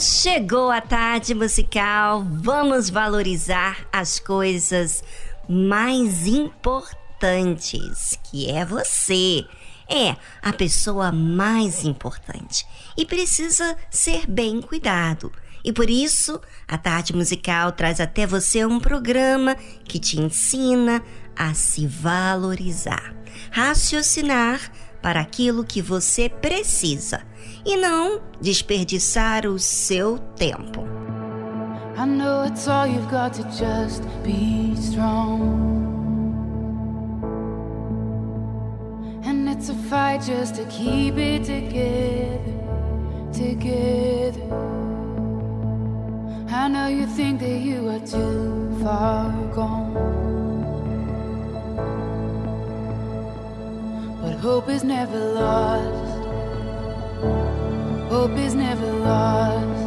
Chegou a tarde musical, vamos valorizar as coisas mais importantes, que é você. É a pessoa mais importante e precisa ser bem cuidado. E por isso, a tarde musical traz até você um programa que te ensina a se valorizar, raciocinar para aquilo que você precisa e não desperdiçar o seu tempo. I know it's all you've got to just be strong. And it's a fight just to keep it together, together. I know you think that you are too far gone. But hope is never lost. Hope is never lost.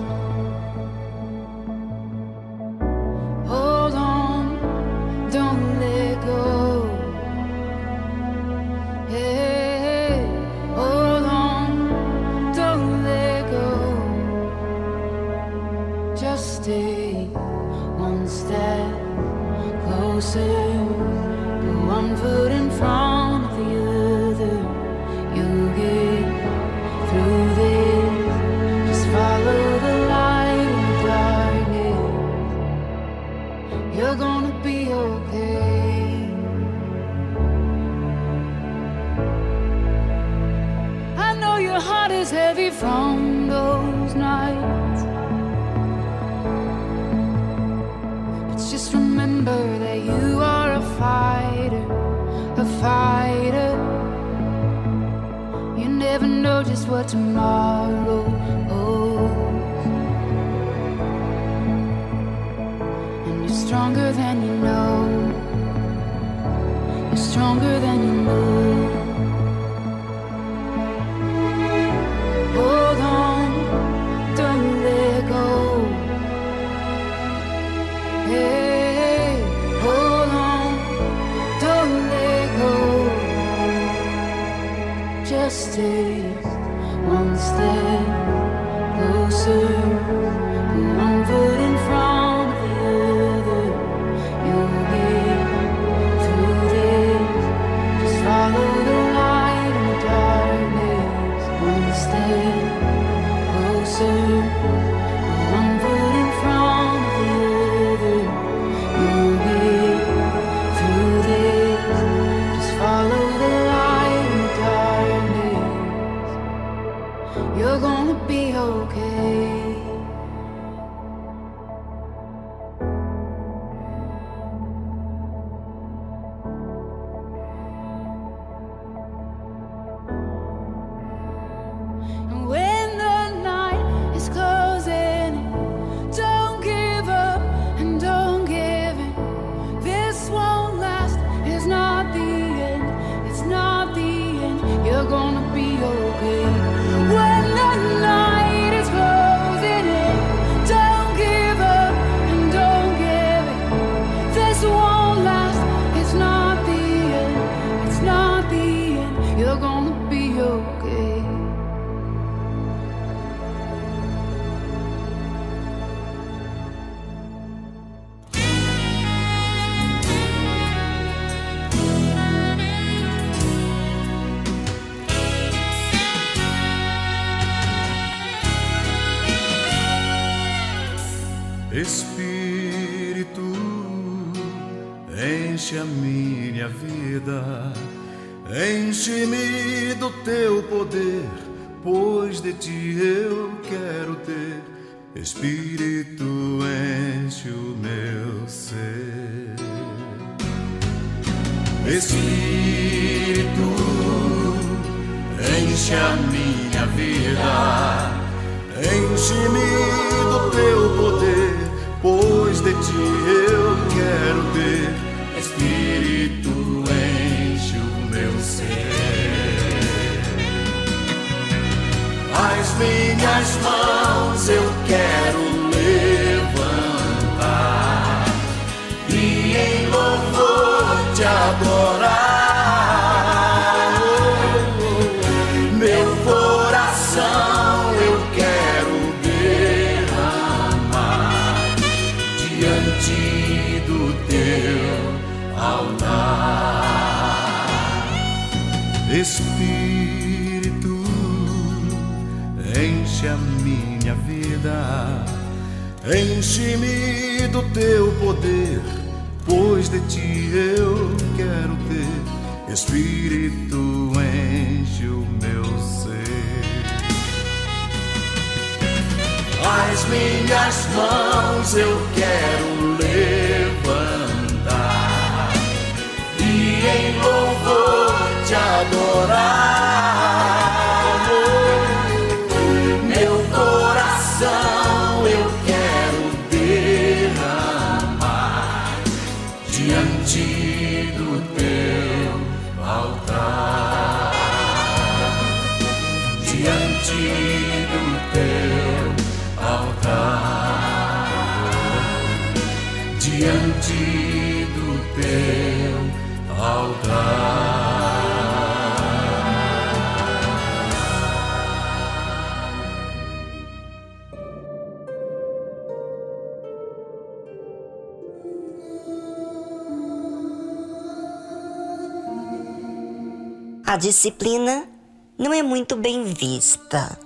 A disciplina não é muito bem vista.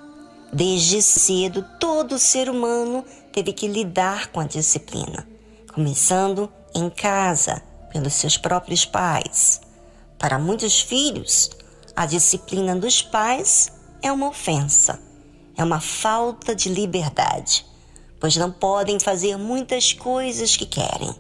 Desde cedo, todo ser humano teve que lidar com a disciplina, começando em casa, pelos seus próprios pais. Para muitos filhos, a disciplina dos pais é uma ofensa, é uma falta de liberdade, pois não podem fazer muitas coisas que querem.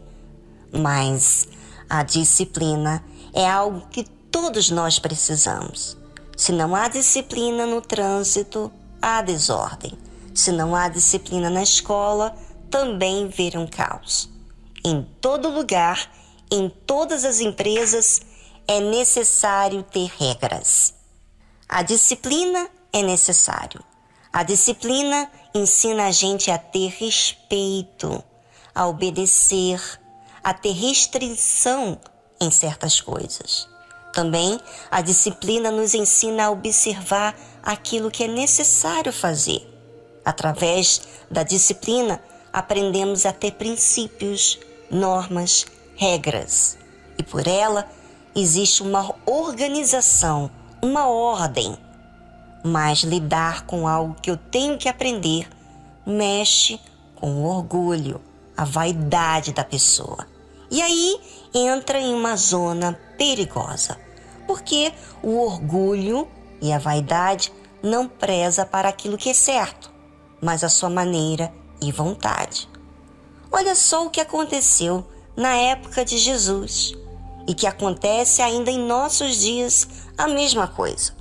Mas a disciplina é algo que todos nós precisamos. Se não há disciplina no trânsito, há desordem. Se não há disciplina na escola, também vira um caos. Em todo lugar, em todas as empresas, é necessário ter regras. A disciplina é necessário. A disciplina ensina a gente a ter respeito, a obedecer, a ter restrição em certas coisas. Também a disciplina nos ensina a observar aquilo que é necessário fazer. Através da disciplina, aprendemos a ter princípios, normas, regras. E por ela existe uma organização, uma ordem. Mas lidar com algo que eu tenho que aprender mexe com o orgulho, a vaidade da pessoa. E aí entra em uma zona perigosa, porque o orgulho e a vaidade não preza para aquilo que é certo, mas a sua maneira e vontade. Olha só o que aconteceu na época de Jesus e que acontece ainda em nossos dias a mesma coisa.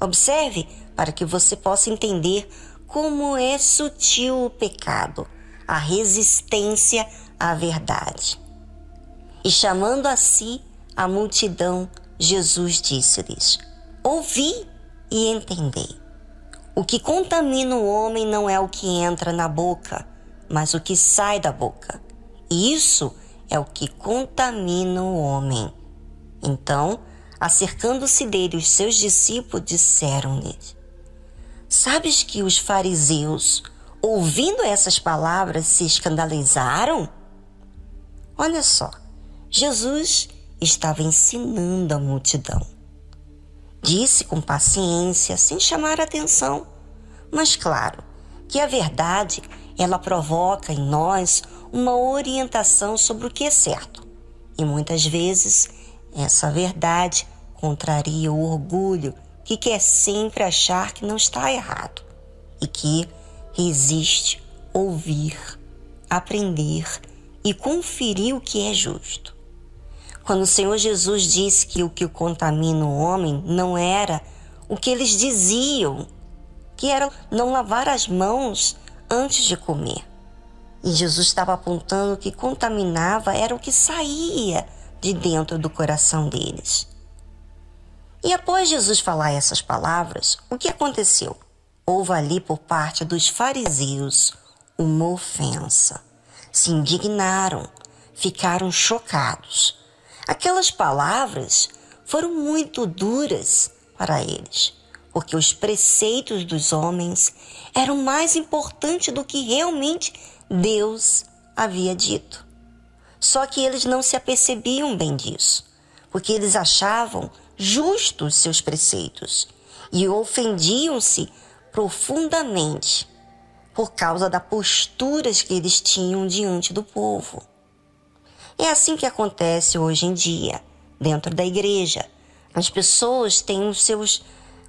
Observe para que você possa entender como é sutil o pecado, a resistência à verdade. E chamando a si a multidão, Jesus disse-lhes: Ouvi e entendei. O que contamina o homem não é o que entra na boca, mas o que sai da boca. E isso é o que contamina o homem. Então, acercando-se dele, os seus discípulos disseram-lhe: Sabes que os fariseus, ouvindo essas palavras, se escandalizaram? Olha só, Jesus estava ensinando a multidão. Disse com paciência, sem chamar atenção. Mas claro que a verdade, ela provoca em nós uma orientação sobre o que é certo. E muitas vezes essa verdade contraria o orgulho que quer sempre achar que não está errado e que resiste ouvir, aprender e conferir o que é justo. Quando o Senhor Jesus disse que o que contamina o homem não era o que eles diziam, que era não lavar as mãos antes de comer. E Jesus estava apontando que contaminava era o que saía de dentro do coração deles. E após Jesus falar essas palavras, o que aconteceu? Houve ali por parte dos fariseus uma ofensa. Se indignaram, ficaram chocados Aquelas palavras foram muito duras para eles, porque os preceitos dos homens eram mais importantes do que realmente Deus havia dito. Só que eles não se apercebiam bem disso, porque eles achavam justos seus preceitos e ofendiam-se profundamente por causa das posturas que eles tinham diante do povo. É assim que acontece hoje em dia, dentro da igreja. As pessoas têm os seus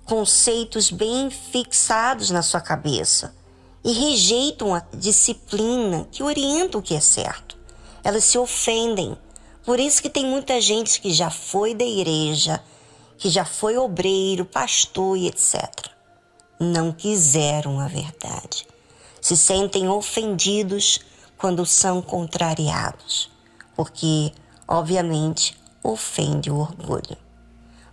conceitos bem fixados na sua cabeça e rejeitam a disciplina que orienta o que é certo. Elas se ofendem. Por isso que tem muita gente que já foi da igreja, que já foi obreiro, pastor e etc. Não quiseram a verdade. Se sentem ofendidos quando são contrariados porque, obviamente, ofende o orgulho.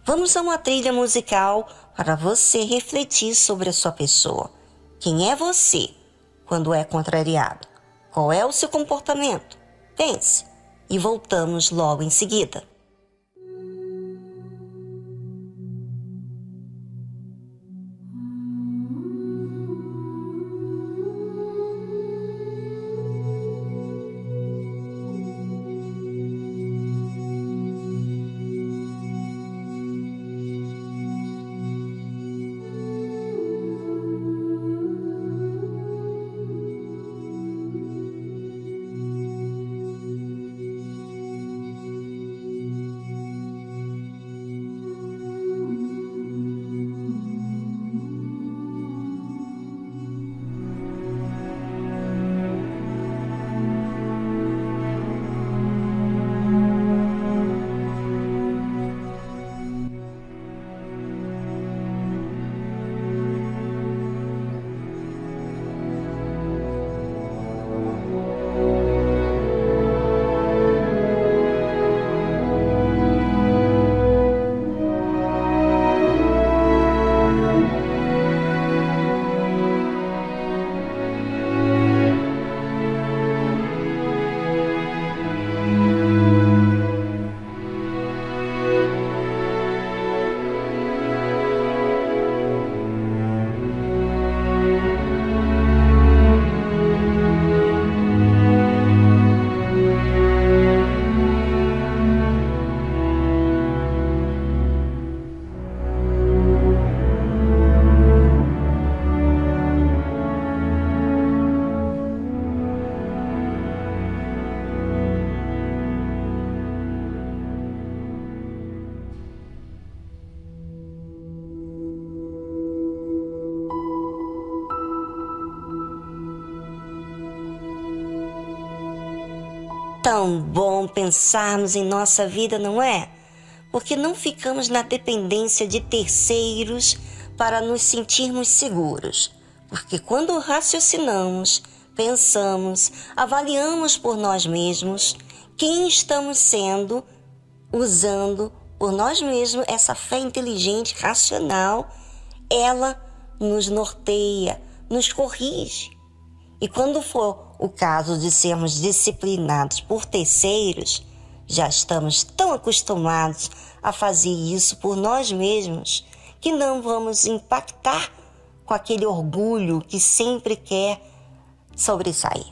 Vamos a uma trilha musical para você refletir sobre a sua pessoa. Quem é você quando é contrariado? Qual é o seu comportamento? Pense e voltamos logo em seguida. Tão bom pensarmos em nossa vida, não é? Porque não ficamos na dependência de terceiros para nos sentirmos seguros. Porque quando raciocinamos, pensamos, avaliamos por nós mesmos quem estamos sendo, usando por nós mesmos essa fé inteligente, racional, ela nos norteia, nos corrige. E quando for o caso de sermos disciplinados por terceiros, já estamos tão acostumados a fazer isso por nós mesmos que não vamos impactar com aquele orgulho que sempre quer sobressair.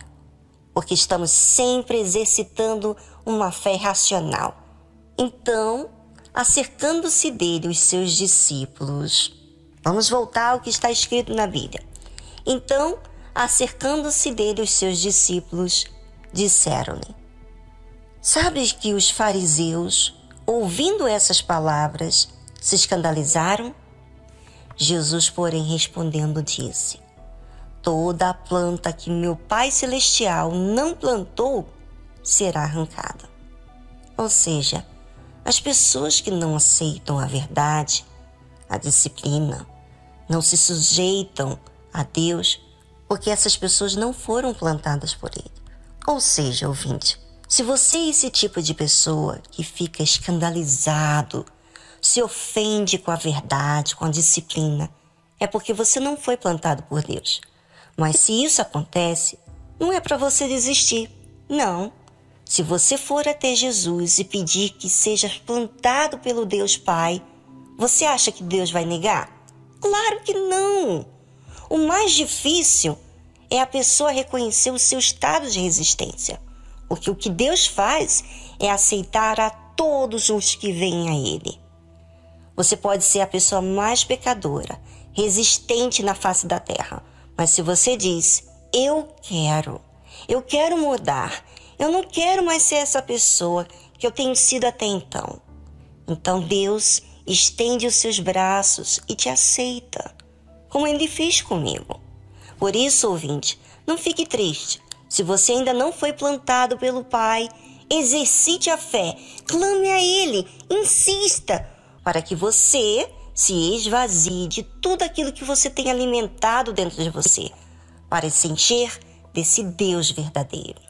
Porque estamos sempre exercitando uma fé racional. Então, acercando-se dele os seus discípulos. Vamos voltar ao que está escrito na Bíblia. Então, acercando-se dele os seus discípulos, disseram-lhe: Sabes que os fariseus, ouvindo essas palavras, se escandalizaram? Jesus, porém, respondendo, disse: Toda a planta que meu Pai Celestial não plantou será arrancada. Ou seja, as pessoas que não aceitam a verdade, a disciplina, não se sujeitam a Deus, porque essas pessoas não foram plantadas por ele. Ou seja, ouvinte, se você é esse tipo de pessoa que fica escandalizado, se ofende com a verdade, com a disciplina, é porque você não foi plantado por Deus. Mas se isso acontece, não é para você desistir. Não. Se você for até Jesus e pedir que seja plantado pelo Deus Pai, você acha que Deus vai negar? Claro que não! O mais difícil é a pessoa reconhecer o seu estado de resistência. Porque o que Deus faz é aceitar a todos os que vêm a Ele. Você pode ser a pessoa mais pecadora, resistente na face da terra, mas se você diz, eu quero, eu quero mudar, eu não quero mais ser essa pessoa que eu tenho sido até então. Então Deus estende os seus braços e te aceita como ele fez comigo. Por isso, ouvinte, não fique triste. Se você ainda não foi plantado pelo Pai, exercite a fé, clame a Ele, insista, para que você se esvazie de tudo aquilo que você tem alimentado dentro de você, para se encher desse Deus verdadeiro.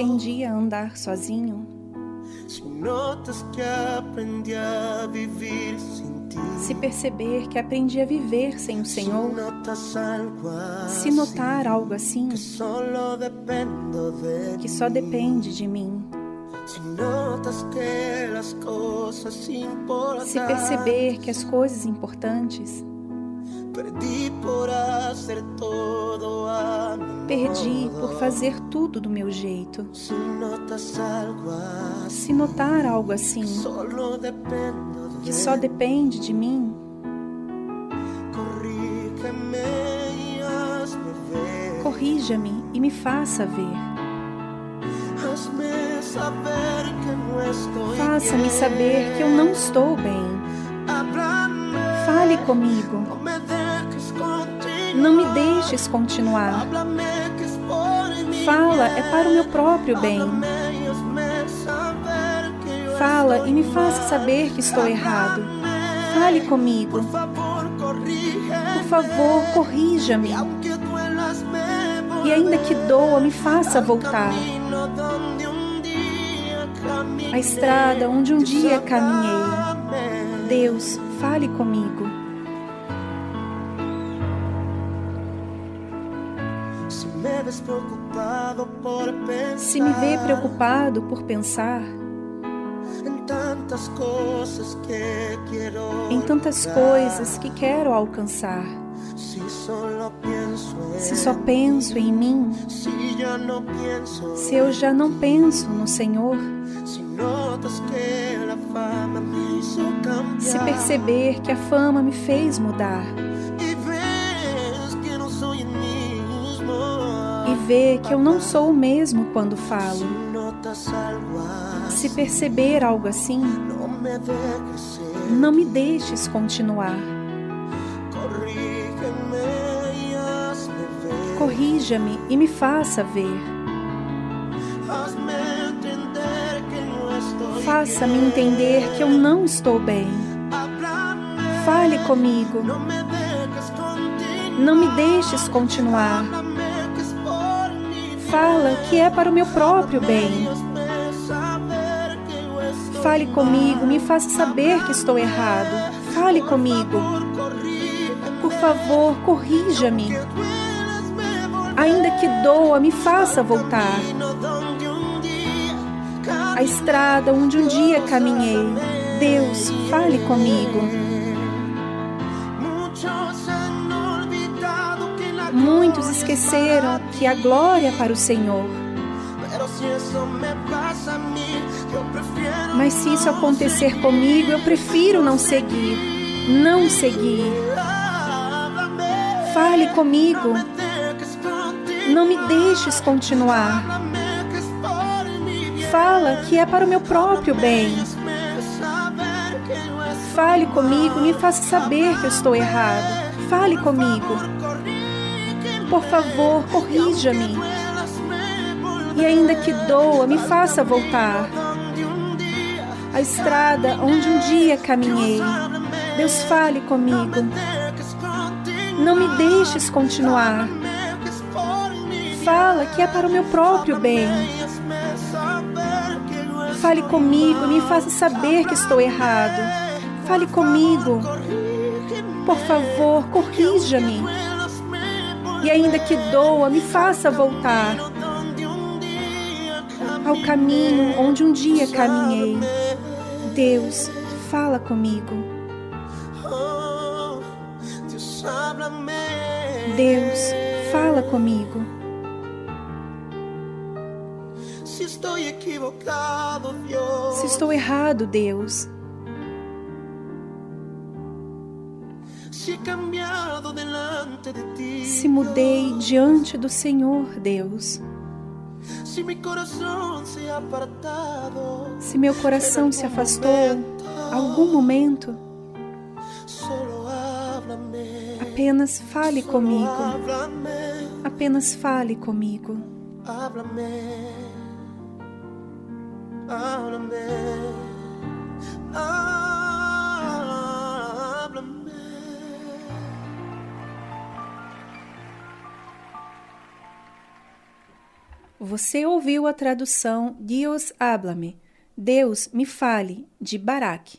Aprendi a andar sozinho, Si notas que aprendí a vivir sin ti. se perceber que aprendi a viver sem o Senhor, notas algo se así, notar algo assim que de que só depende de mim, Si notas que las cosas importan, se perceber que as coisas importantes perdí por perdi por fazer jeito, se notar algo assim que só depende de mim, corrija-me e me faça ver. Faça-me saber que eu não estou bem. Fale comigo. Não me deixes continuar. Fala, é para o meu próprio bem. Fala e me faça saber que estou errado. Fale comigo. Por favor, corrija-me. E ainda que doa, me faça voltar. A estrada onde um dia caminhei. Deus, fale comigo. Se me vê preocupado por pensar em tantas coisas que quero alcançar, se só penso em mim, se eu já não penso no Senhor, se perceber que a fama me fez mudar ver que eu não sou o mesmo quando falo, se perceber algo assim, não me deixes continuar. Corrija-me e me faça ver. Faça-me entender que eu não estou bem. Fale comigo. Não me deixes continuar. Fala que é para o meu próprio bem. Fale comigo, me faça saber que estou errado. Fale comigo. Por favor, corrija-me. Ainda que doa, me faça voltar. A estrada onde um dia caminhei. Deus, fale comigo. Muitos esqueceram es que a glória é para o Senhor. Mas se isso acontecer comigo, eu prefiro não seguir. Não seguir. Fale comigo. Não me deixes continuar. Fala que é para o meu próprio bem. Fale comigo, me faça saber que eu estou errado. Fale comigo. Por favor, corrija-me. E ainda que doa, me faça voltar. A estrada onde um dia caminhei. Deus, fale comigo. Não me deixes continuar. Fala que é para o meu próprio bem. Fale comigo, me faça saber que estou errado. Fale comigo. Por favor, corrija-me. E ainda que doa, me faça voltar ao caminho onde um dia caminhei. Deus, fala comigo. Deus, fala comigo. Si estoy equivocado, Dios. Se estou errado, Deus, se mudei diante do Senhor, Deus, se meu coração se afastou algum momento, apenas fale comigo. Apenas fale comigo. Háblame. Háblame. Você ouviu a tradução Dios háblame, Deus me fale, de Baraque.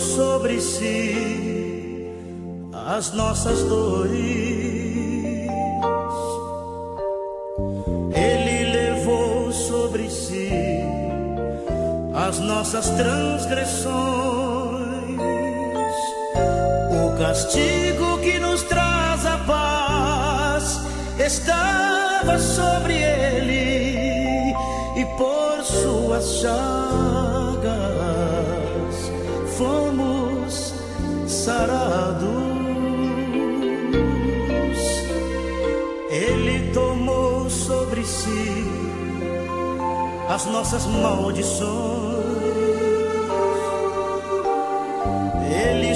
sobre si as nossas dores. Ele levou sobre si as nossas transgressões. O castigo que nos traz a paz estava sobre ele e por sua chave as nossas maldições. Ele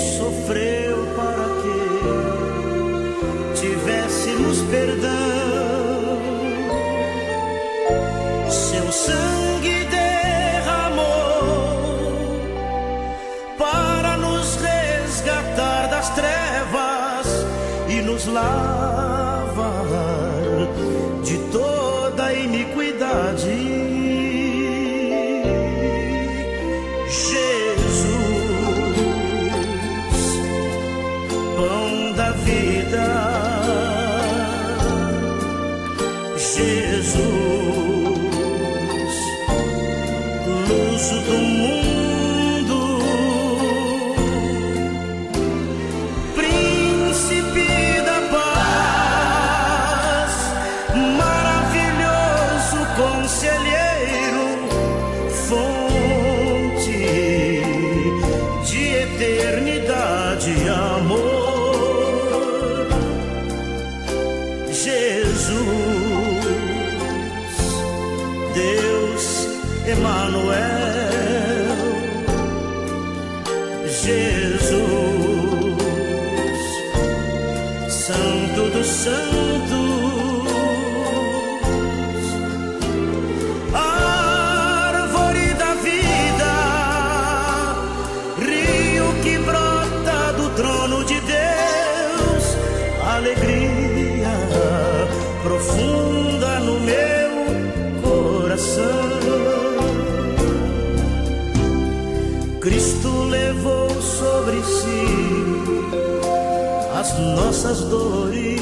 nossas dores.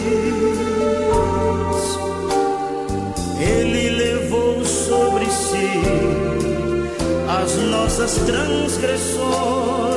Ele levou sobre si as nossas transgressões.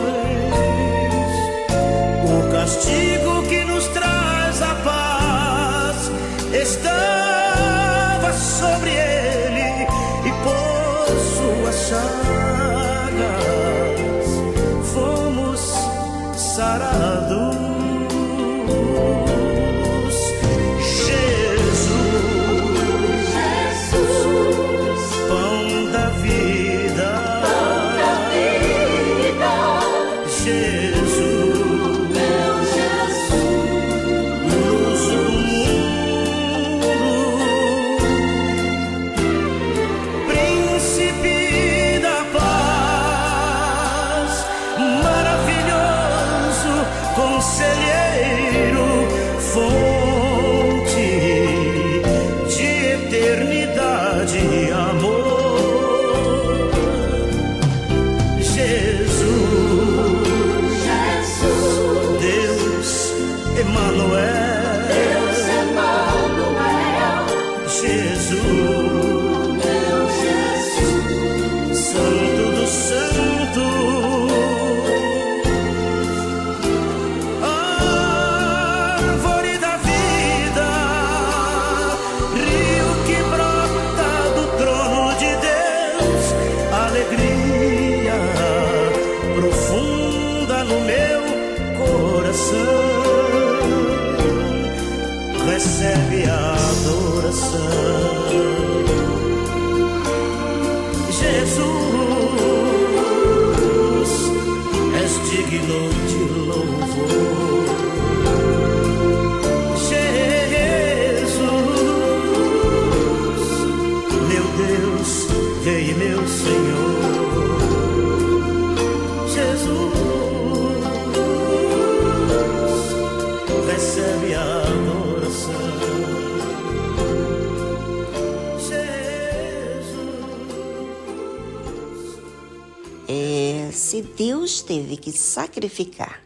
Teve que sacrificar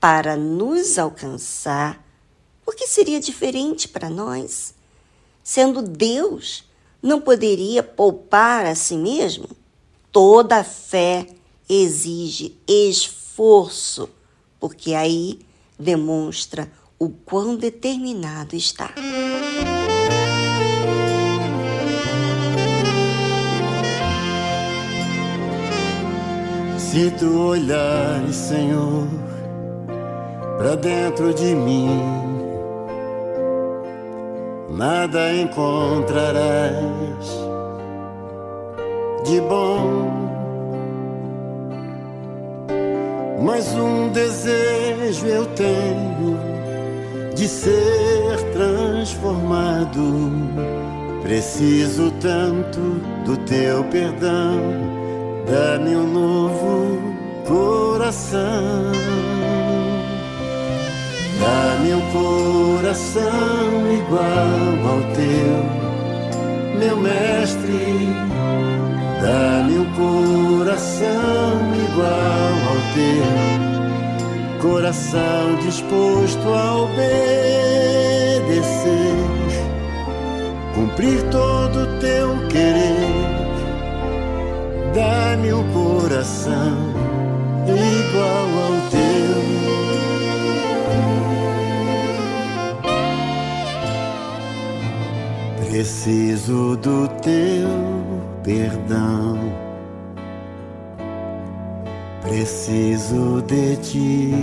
para nos alcançar, por que seria diferente para nós? Sendo Deus, não poderia poupar a si mesmo? Toda fé exige esforço, porque aí demonstra o quão determinado está. Se tu olhares, Senhor, para dentro de mim, nada encontrarás de bom. Mas um desejo eu tenho de ser transformado. Preciso tanto do teu perdão, dá-me um novo coração. Dá-me um coração igual ao teu, meu mestre. Dá-me um coração igual ao teu, coração disposto a obedecer, cumprir todo o teu querer. Dá-me um coração igual ao teu. Preciso do teu perdão. Preciso de ti.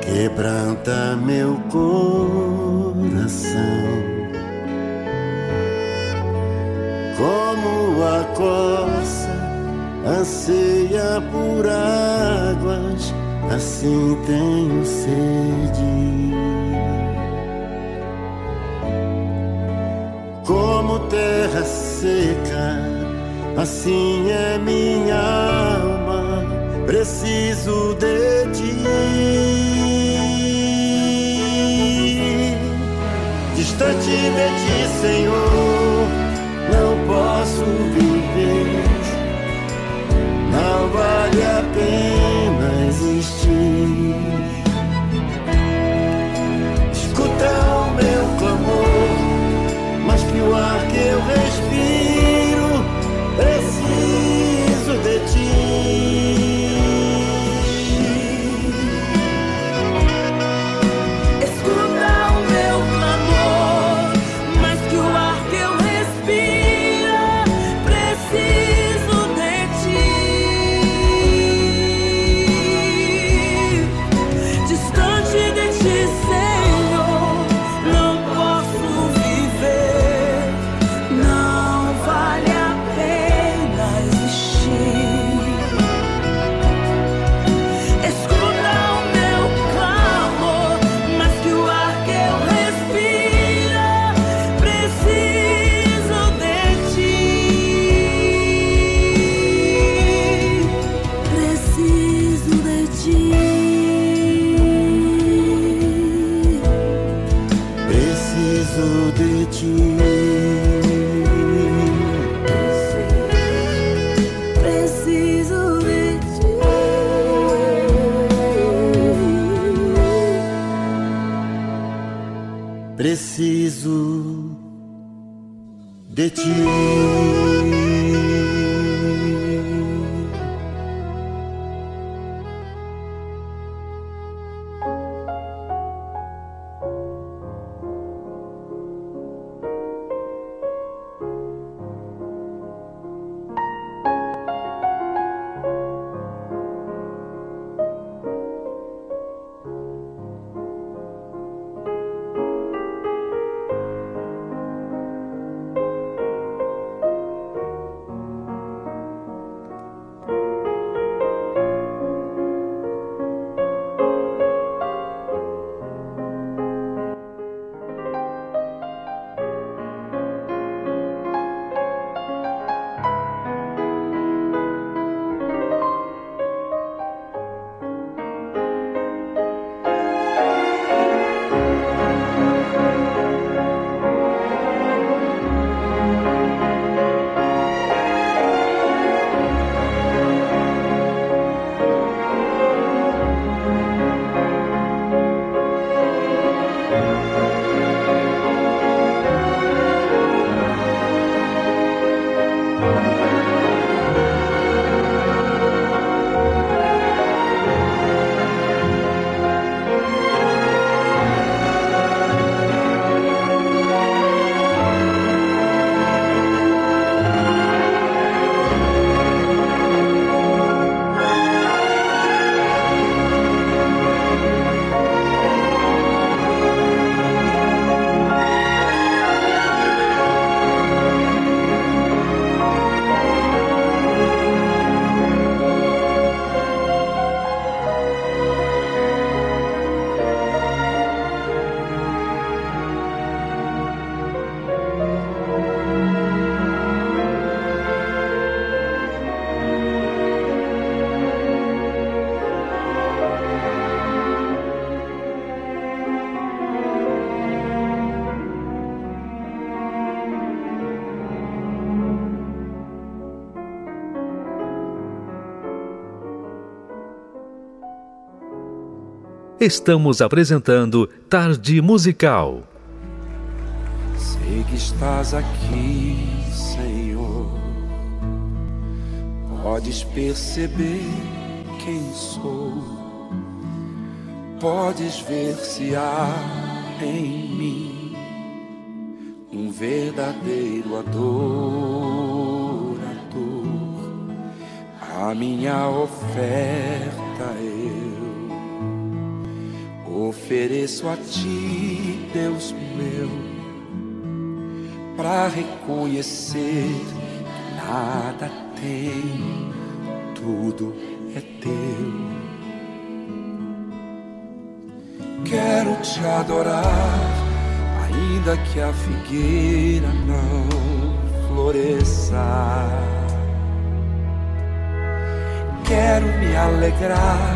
Quebranta meu coração. Anseia por águas, assim tenho sede. como terra seca, assim é minha alma, preciso de ti. Distante de ti, Senhor, não posso viver, não vale de Estamos apresentando Tarde Musical. Sei que estás aqui, Senhor. Podes perceber quem sou. Podes ver se há em mim um verdadeiro adorador. A minha oferta ofereço a ti, Deus meu para reconhecer que nada tem, tudo é teu. Quero te adorar, ainda que a figueira não floresça. Quero me alegrar,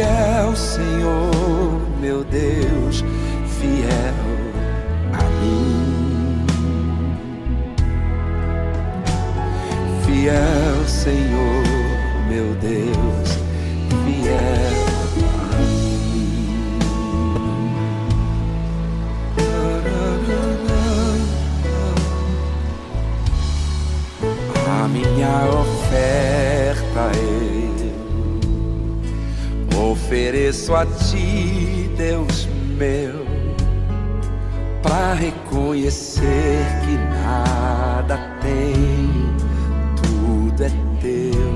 Fiel, Senhor, meu Deus, fiel a mim. Fiel, Senhor, meu Deus, fiel a minha oferta eu ofereço a ti, Deus meu, para reconhecer que nada tem tudo é teu.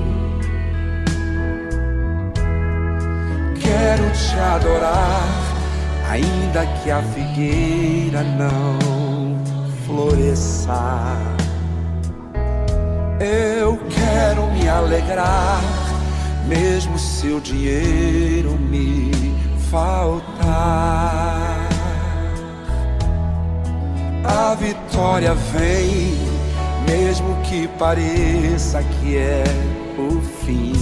Quero te adorar, ainda que a figueira não floresça. Eu quero me alegrar, mesmo se o dinheiro me faltar. A vitória vem mesmo que pareça que é o fim.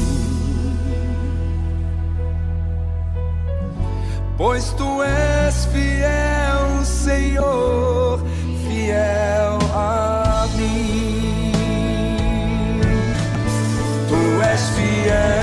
Pois tu és fiel, Senhor, fiel a mim. Tu és fiel,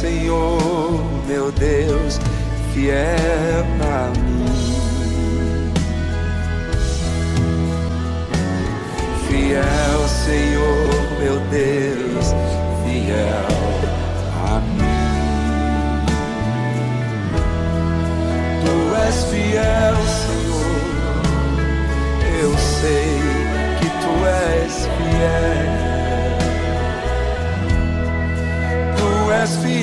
Senhor, meu Deus, fiel a mim. Fiel, Senhor, meu Deus, fiel a mim. Tu és fiel, Senhor, eu sei que tu és fiel.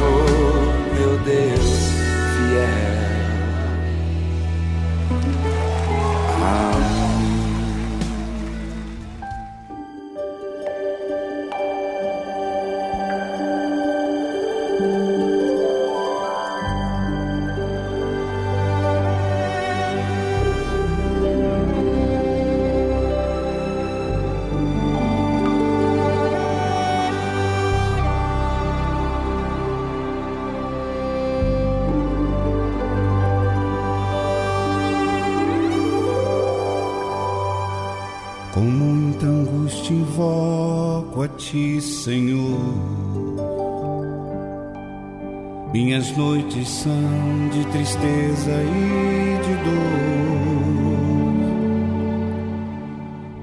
Senhor meu Deus. Minhas noites são de tristeza e de dor.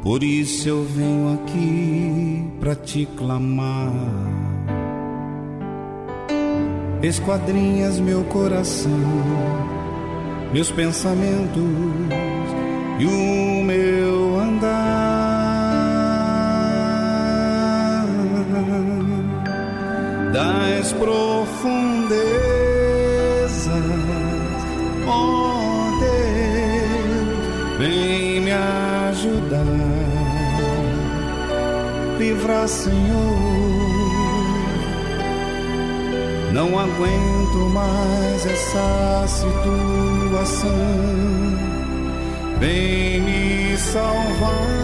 Por isso eu venho aqui para te clamar. Esquadrinhas meu coração, meus pensamentos e o meu andar. Das profundezas, livrar, Senhor. Não aguento mais essa situação vem me salvar.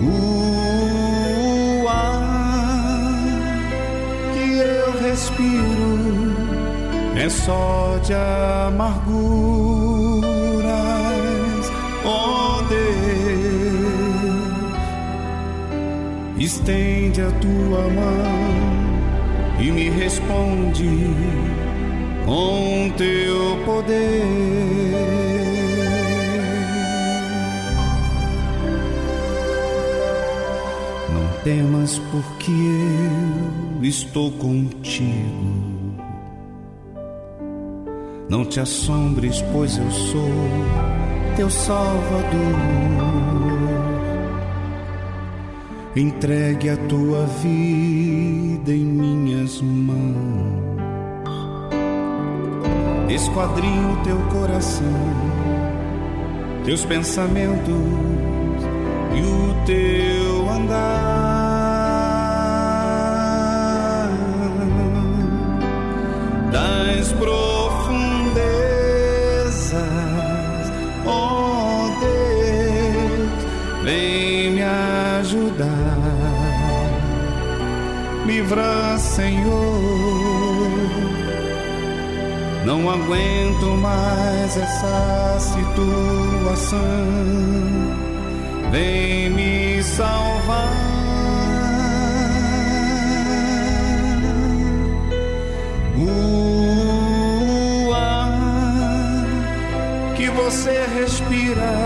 O ar que eu respiro é só de amarguras, estende a tua mão e me responde com teu poder. Não temas, porque eu estou contigo. Não te assombres, pois eu sou teu Salvador. Entregue a tua vida em minhas mãos esquadrinho teu coração, teus pensamentos e o teu andar. Das profundezas, ó Deus, vem me ajudar, livra, Senhor. Não aguento mais essa situação. Vem me salvar. O ar que você respira,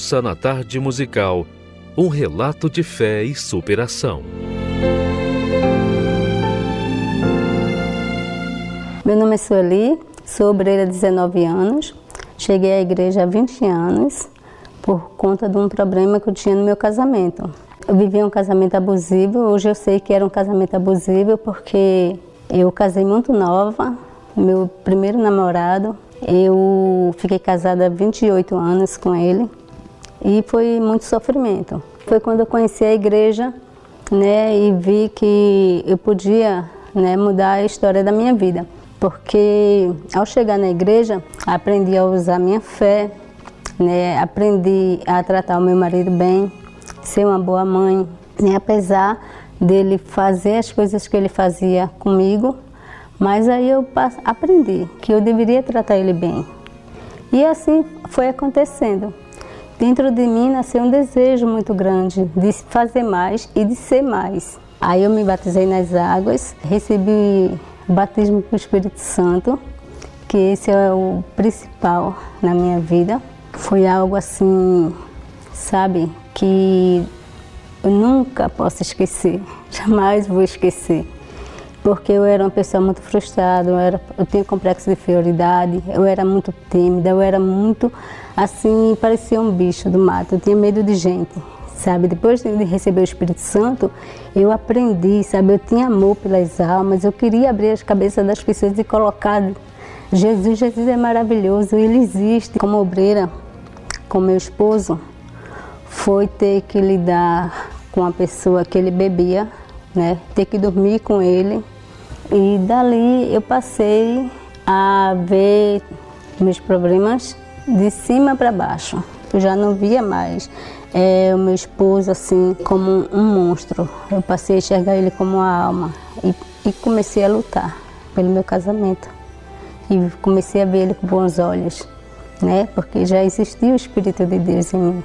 Ouça na tarde musical um relato de fé e superação. Meu nome é Sueli, sou obreira há 19 anos. Cheguei à igreja há 20 anos por conta de um problema que eu tinha no meu casamento. Eu vivia um casamento abusivo, hoje eu sei que era um casamento abusivo porque eu casei muito nova, meu primeiro namorado. Eu fiquei casada há 28 anos com ele e foi muito sofrimento. Foi quando eu conheci a igreja, né, e vi que eu podia, né, mudar a história da minha vida, porque ao chegar na igreja aprendi a usar minha fé, né? Aprendi a tratar o meu marido bem, ser uma boa mãe, né? Apesar dele fazer as coisas que ele fazia comigo, mas aí eu aprendi que eu deveria tratar ele bem. E assim foi acontecendo. Dentro de mim nasceu um desejo muito grande de fazer mais e de ser mais. Aí eu me batizei nas águas, recebi o batismo com o Espírito Santo, que esse é o principal na minha vida. Foi algo assim, sabe, que eu nunca posso esquecer, jamais vou esquecer. Porque eu era uma pessoa muito frustrada, eu, era, eu tinha complexo de inferioridade, eu era muito tímida, eu era muito assim, parecia um bicho do mato, eu tinha medo de gente, sabe? Depois de receber o Espírito Santo, eu aprendi, sabe? Eu tinha amor pelas almas, eu queria abrir as cabeças das pessoas e colocar Jesus, Jesus é maravilhoso, ele existe. Como obreira, com meu esposo, foi ter que lidar com a pessoa que ele bebia, né? Ter que dormir com ele. E dali eu passei a ver meus problemas de cima para baixo. Eu já não via mais é, o meu esposo assim como um monstro. Eu passei a enxergar ele como uma alma e, e comecei a lutar pelo meu casamento. E comecei a ver ele com bons olhos, né? Porque já existia o Espírito de Deus em mim.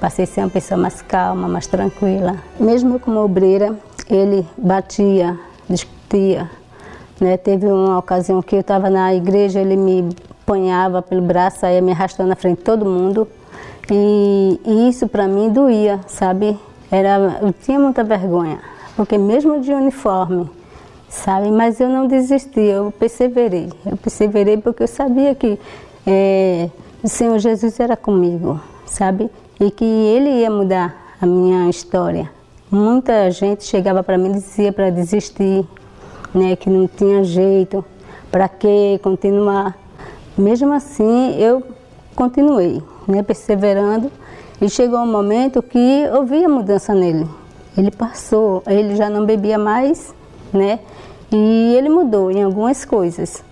Passei a ser uma pessoa mais calma, mais tranquila. Mesmo como obreira, ele batia, discutia. Né? Teve uma ocasião que eu estava na igreja, ele me apanhava pelo braço, saía me arrastando na frente de todo mundo. E, e isso para mim doía, sabe? Era, eu tinha muita vergonha, porque mesmo de uniforme, sabe? Mas eu não desisti, eu perseverei. Eu perseverei porque eu sabia que é, o Senhor Jesus era comigo, sabe? e que ele ia mudar a minha história. Muita gente chegava para mim e dizia para desistir, né, que não tinha jeito, para que continuar. Mesmo assim, eu continuei, né, perseverando, e chegou um momento que eu vi a mudança nele. Ele passou, ele já não bebia mais, né, e ele mudou em algumas coisas.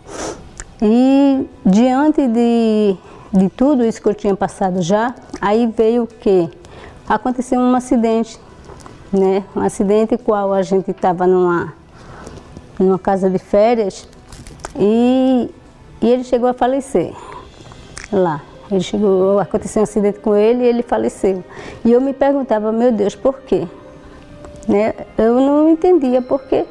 E diante de de tudo isso que eu tinha passado já, aí veio o que? Aconteceu um acidente, né? Um acidente qual a gente estava numa, numa casa de férias e, e ele chegou a falecer lá. Ele chegou, aconteceu um acidente com ele e ele faleceu. E eu me perguntava, meu Deus, por quê? Né? Eu não entendia por quê.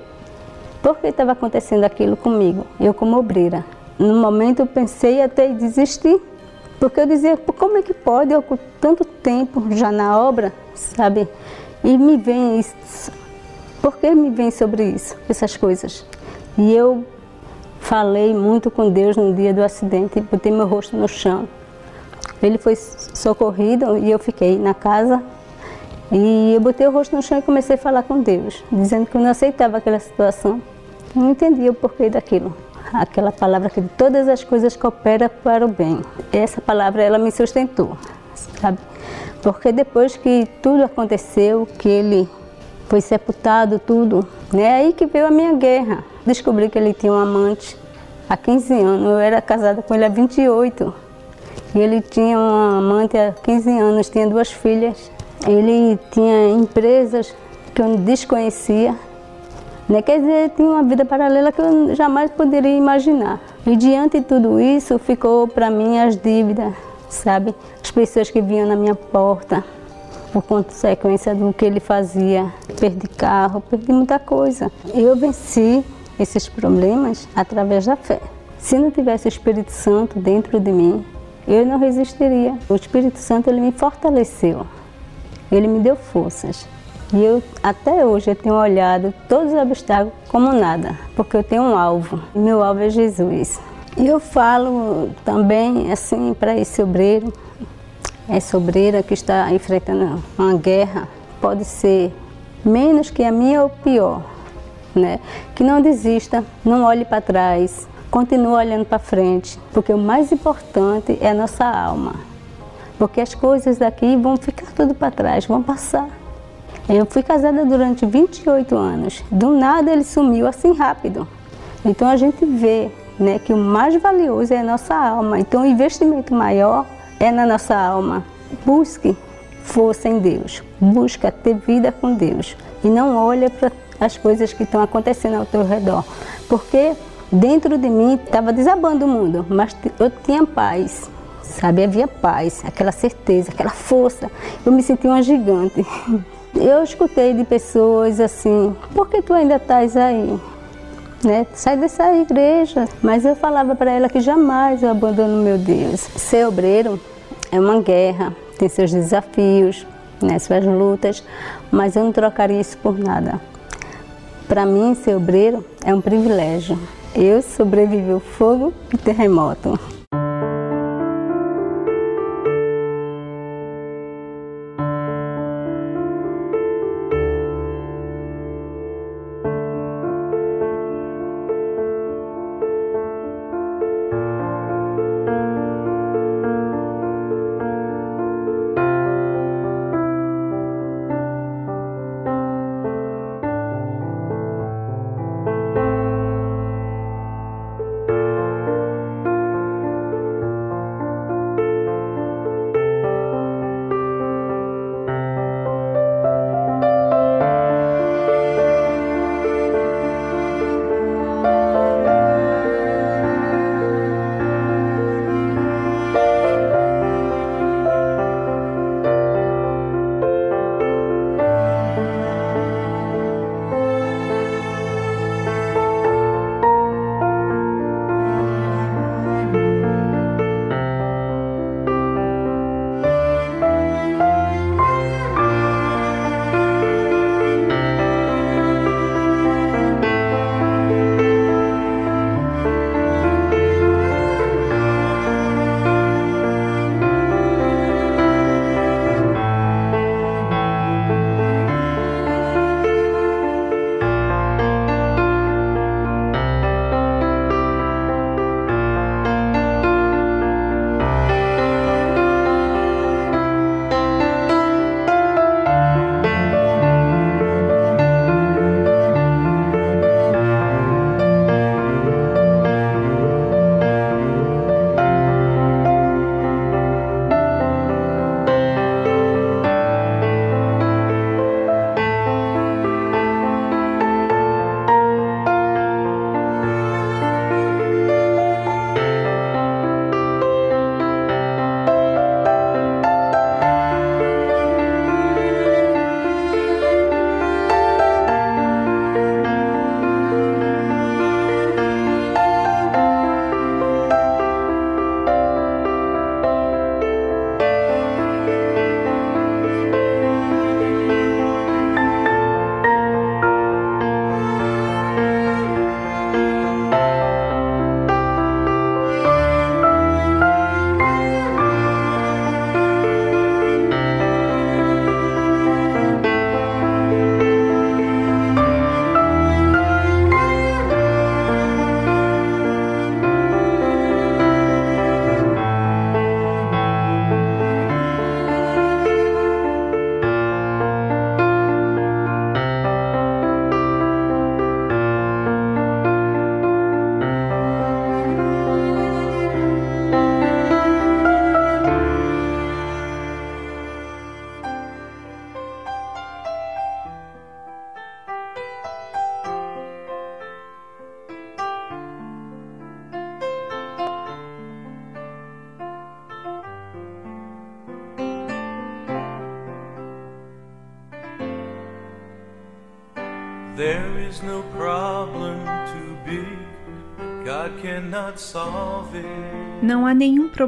Por que estava acontecendo aquilo comigo, eu como obreira. No momento eu pensei até em desistir porque eu dizia, como é que pode, eu com tanto tempo já na obra, sabe? E me vem isso. Por que me vem sobre isso, essas coisas? E eu falei muito com Deus no dia do acidente, botei meu rosto no chão. Ele foi socorrido e eu fiquei na casa. E eu botei o rosto no chão e comecei a falar com Deus, dizendo que eu não aceitava aquela situação. Não entendia o porquê daquilo aquela palavra que todas as coisas coopera para o bem. Essa palavra ela me sustentou, sabe? Porque depois que tudo aconteceu, que ele foi sepultado, tudo, né? Aí que veio a minha guerra. Descobri que ele tinha um amante há 15 anos. Eu era casada com ele há 28. E ele tinha uma amante há 15 anos, tinha duas filhas. Ele tinha empresas que eu desconhecia né? Quer dizer, tinha uma vida paralela que eu jamais poderia imaginar. E diante de tudo isso, ficou para mim as dívidas, sabe? As pessoas que vinham na minha porta, por consequência do que ele fazia. Perdi carro, perdi muita coisa. Eu venci esses problemas através da fé. Se não tivesse o Espírito Santo dentro de mim, eu não resistiria. O Espírito Santo ele me fortaleceu. Ele me deu forças. E eu até hoje eu tenho olhado todos os obstáculos como nada, porque eu tenho um alvo. Meu alvo é Jesus. E eu falo também assim para esse obreiro, essa obreira que está enfrentando uma guerra, pode ser menos que a minha ou pior, né? Que não desista, não olhe para trás, continue olhando para frente, porque o mais importante é a nossa alma. Porque as coisas daqui vão ficar tudo para trás, vão passar. Eu fui casada durante 28 anos. Do nada ele sumiu assim rápido. Então a gente vê né, que o mais valioso é a nossa alma. Então o investimento maior é na nossa alma. Busque força em Deus, busca ter vida com Deus e não olha para as coisas que estão acontecendo ao teu redor, porque dentro de mim estava desabando o mundo, mas eu tinha paz, sabe? Havia paz, aquela certeza, aquela força. Eu me sentia uma gigante. Eu escutei de pessoas assim: por que tu ainda estás aí? Né? Sai dessa igreja. Mas eu falava para ela que jamais eu abandono meu Deus. Ser obreiro é uma guerra, tem seus desafios, né, suas lutas, mas eu não trocaria isso por nada. Para mim, ser obreiro é um privilégio. Eu sobrevivi ao fogo e terremoto.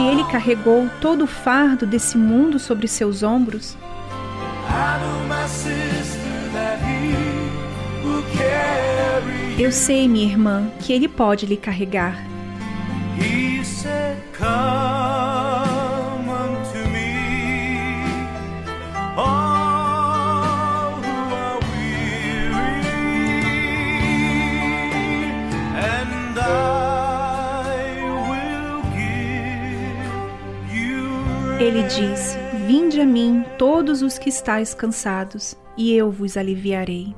Se ele carregou todo o fardo desse mundo sobre seus ombros, eu sei, minha irmã, que ele pode lhe carregar. He said, Come disse: Vinde a mim, todos os que estáis cansados, e eu vos aliviarei.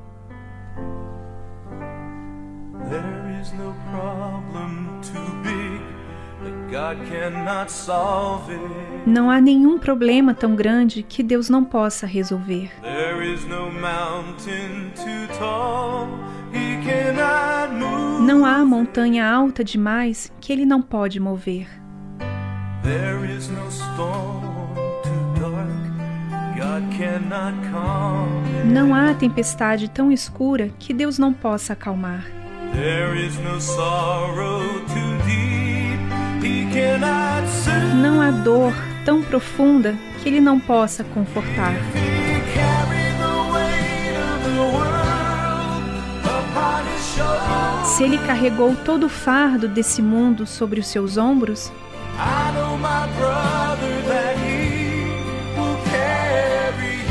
There is no problem too big that God cannot solve it. Não há nenhum problema tão grande que Deus não possa resolver. Não há montanha alta demais que ele não pode mover. There is no storm Não há tempestade tão escura que Deus não possa acalmar. Não há dor tão profunda que ele não possa confortar. Se ele carregou todo o fardo desse mundo sobre os seus ombros,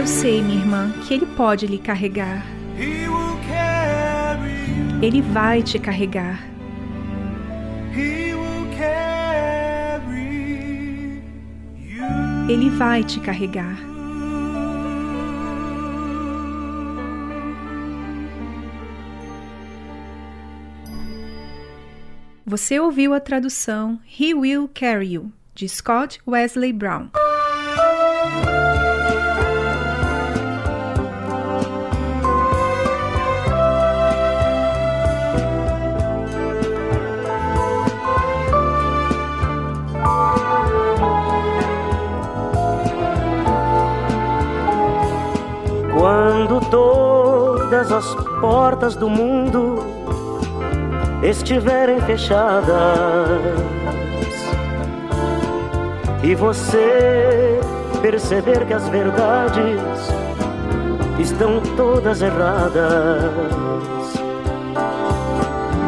eu sei, minha irmã, que ele pode lhe carregar. Ele vai te carregar. Ele vai te carregar. Você ouviu a tradução He Will Carry You, de Scott Wesley Brown. Todas as portas do mundo estiverem fechadas e você perceber que as verdades estão todas erradas.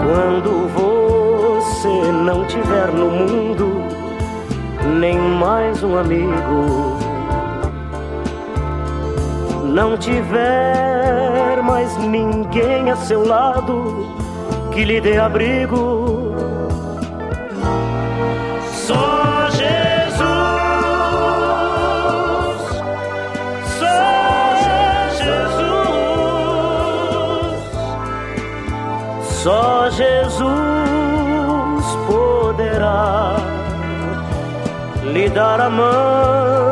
Quando você não tiver no mundo nem mais um amigo não tiver mais ninguém a seu lado que lhe dê abrigo. Só Jesus, só Jesus, só Jesus poderá lhe dar a mão.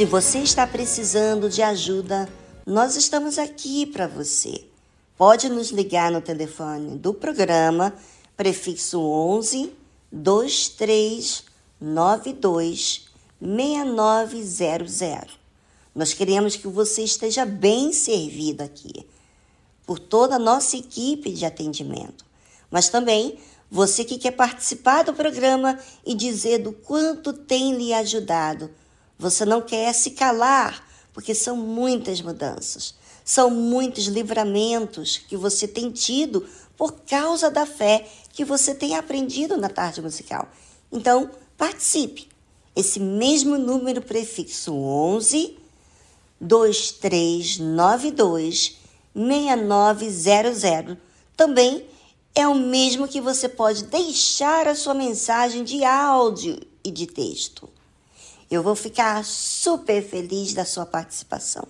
Se você está precisando de ajuda, nós estamos aqui para você. Pode nos ligar no telefone do programa, prefixo 11 2392 6900. Nós queremos que você esteja bem servido aqui por toda a nossa equipe de atendimento, mas também você que quer participar do programa e dizer do quanto tem lhe ajudado. Você não quer se calar, porque são muitas mudanças, são muitos livramentos que você tem tido por causa da fé que você tem aprendido na tarde musical. Então, participe. Esse mesmo número prefixo 11 2392 6900 também é o mesmo que você pode deixar a sua mensagem de áudio e de texto. Eu vou ficar super feliz da sua participação.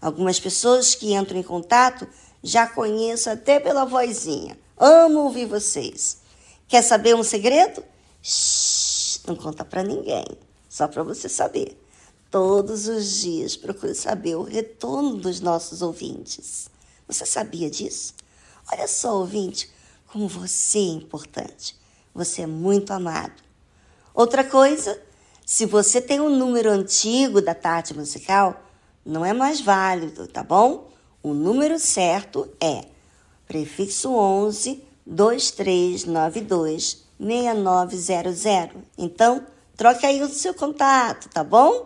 Algumas pessoas que entram em contato já conheço até pela vozinha. Amo ouvir vocês. Quer saber um segredo? Shhh, não conta para ninguém, só para você saber. Todos os dias procuro saber o retorno dos nossos ouvintes. Você sabia disso? Olha só, ouvinte, como você é importante. Você é muito amado. Outra coisa, se você tem um número antigo da tarde musical, não é mais válido, tá bom? O número certo é prefixo 11 2392 6900. Então, troque aí o seu contato, tá bom?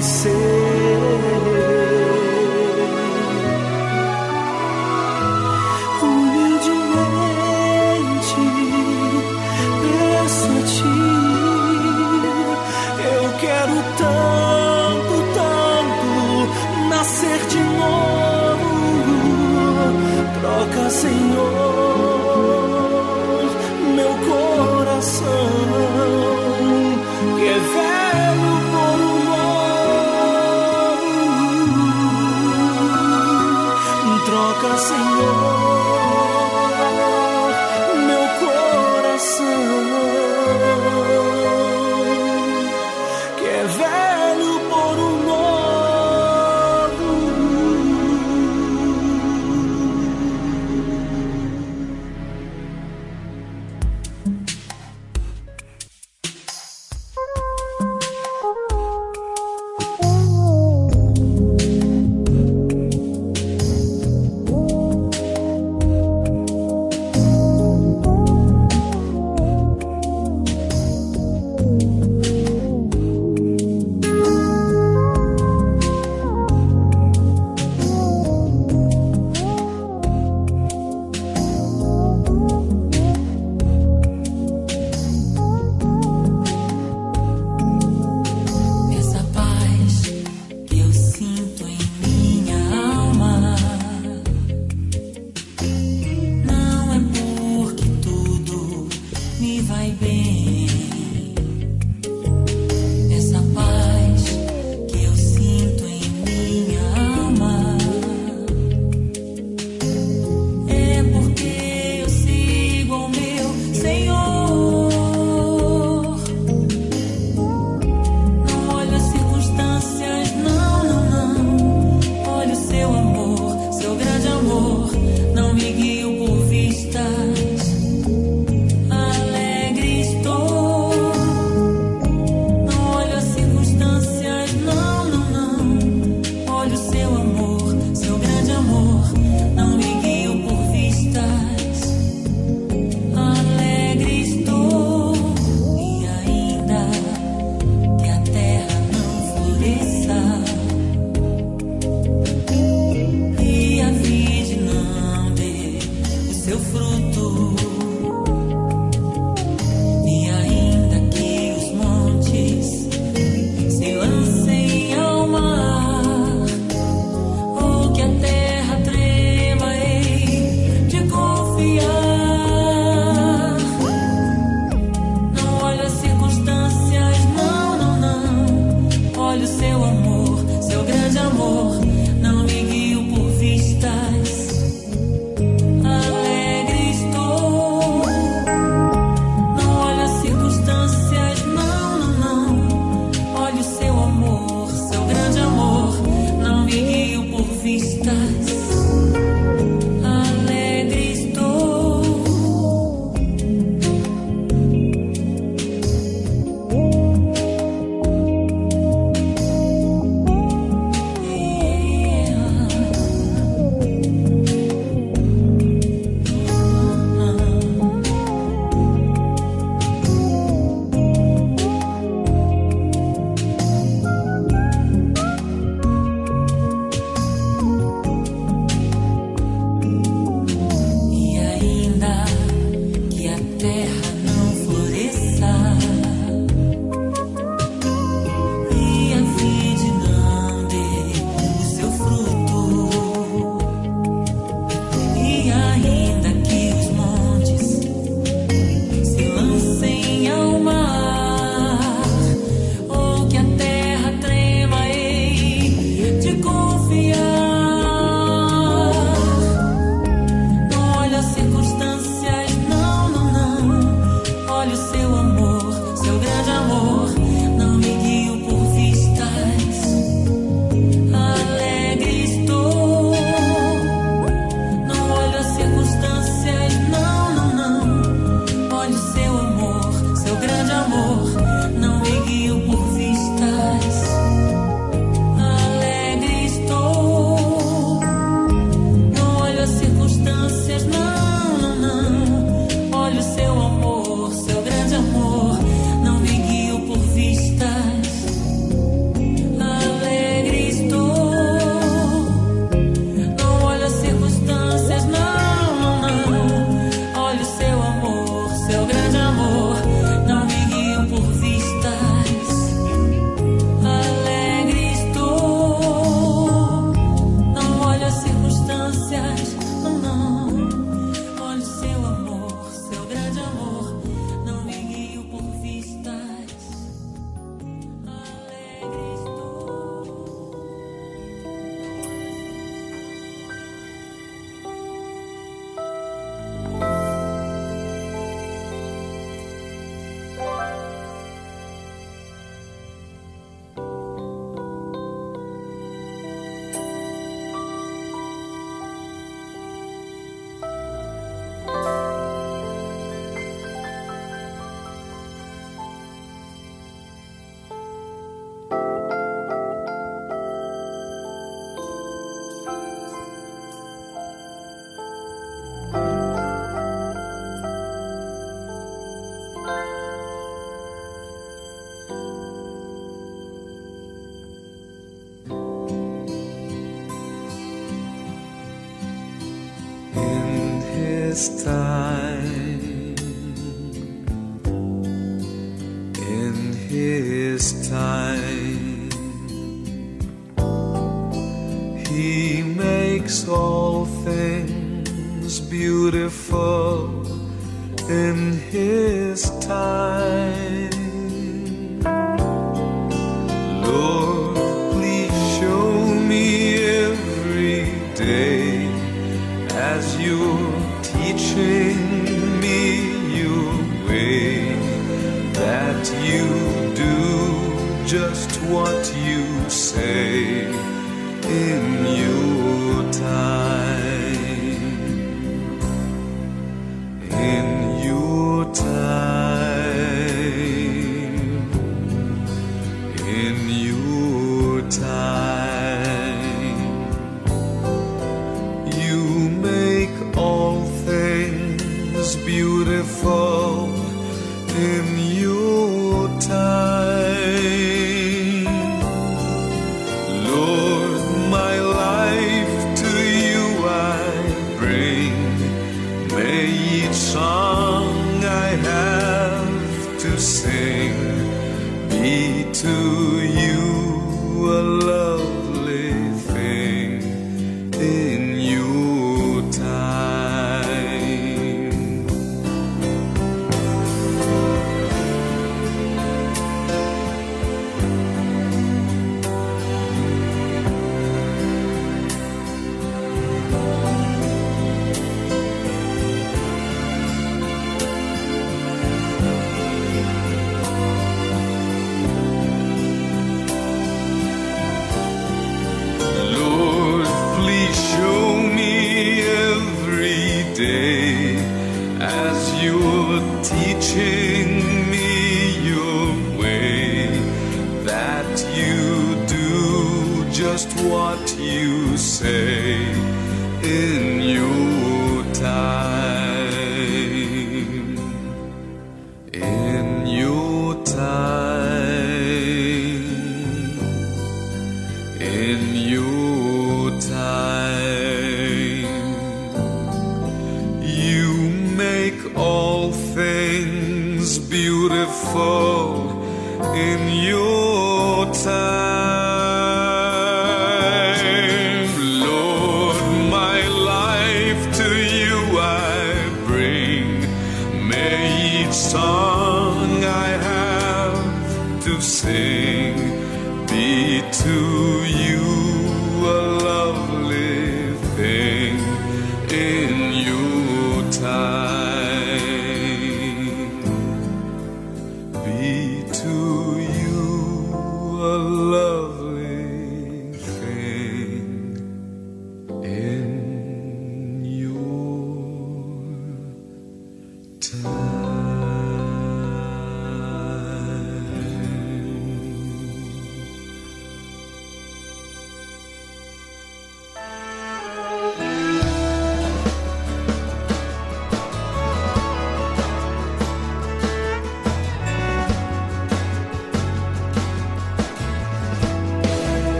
Conhecer.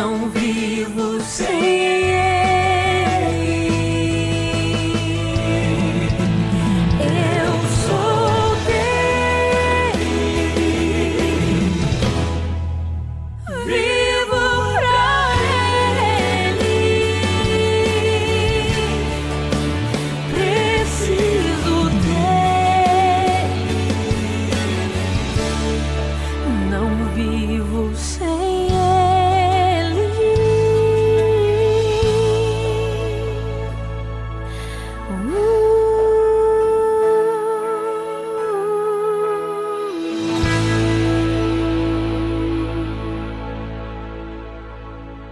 Não vivo sem ele.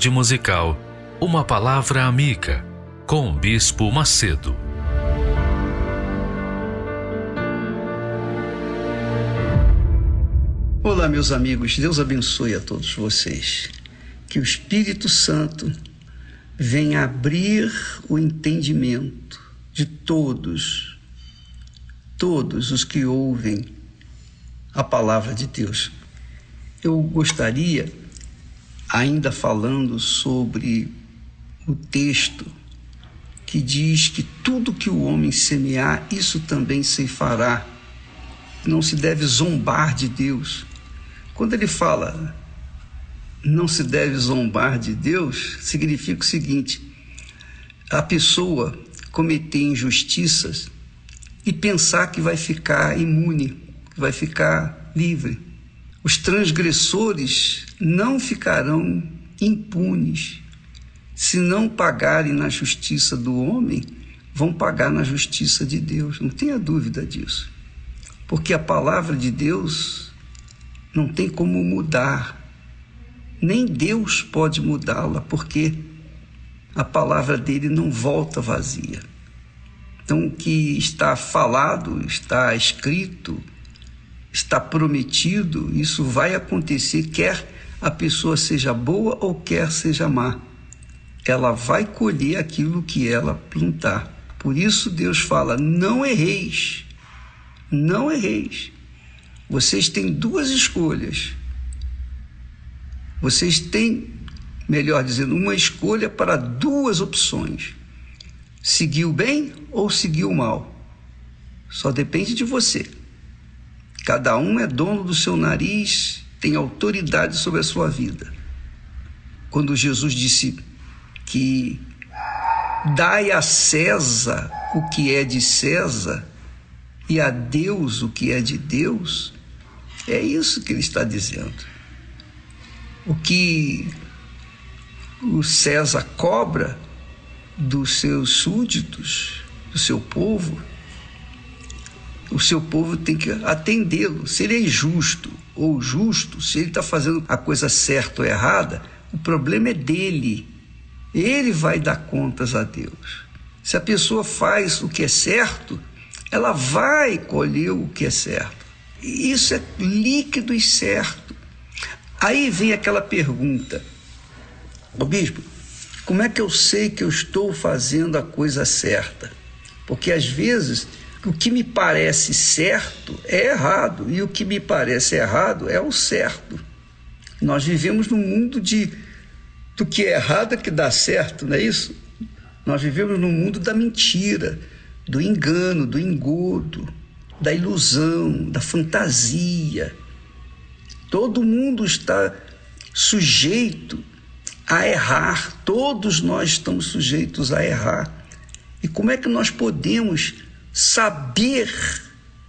Tarde musical, uma palavra amiga com o Bispo Macedo. Olá, meus amigos, Deus abençoe a todos vocês. Que o Espírito Santo venha abrir o entendimento de todos, todos os que ouvem a palavra de Deus. Eu gostaria, ainda falando sobre o texto que diz que tudo que o homem semear, isso também se fará. Não se deve zombar de Deus. Quando ele fala não se deve zombar de Deus, significa o seguinte: a pessoa cometer injustiças e pensar que vai ficar imune, que vai ficar livre. Os transgressores não ficarão impunes. Se não pagarem na justiça do homem, vão pagar na justiça de Deus. Não tenha dúvida disso. Porque a palavra de Deus não tem como mudar. Nem Deus pode mudá-la, porque a palavra dele não volta vazia. Então, o que está falado, está escrito, está prometido, isso vai acontecer, quer a pessoa seja boa ou quer seja má. Ela vai colher aquilo que ela plantar. Por isso Deus fala: não erreis, não erreis. Vocês têm duas escolhas. Vocês têm, melhor dizendo, uma escolha para duas opções: seguir o bem ou seguir o mal. Só depende de você. Cada um é dono do seu nariz, tem autoridade sobre a sua vida. Quando Jesus disse que dai a César o que é de César e a Deus o que é de Deus, é isso que ele está dizendo. O que o César cobra dos seus súditos, do seu povo, o seu povo tem que atendê-lo. Se ele é injusto ou justo, se ele está fazendo a coisa certa ou errada, o problema é dele. Ele vai dar contas a Deus. Se a pessoa faz o que é certo, ela vai colher o que é certo. Isso é líquido e certo. Aí vem aquela pergunta: Ô bispo, como é que eu sei que eu estou fazendo a coisa certa? Porque às vezes o que me parece certo é errado e o que me parece errado é o certo. Nós vivemos num mundo de do que é errado é que dá certo, não é isso? Nós vivemos num mundo da mentira, do engano, do engodo da ilusão, da fantasia. Todo mundo está sujeito a errar, todos nós estamos sujeitos a errar. E como é que nós podemos saber,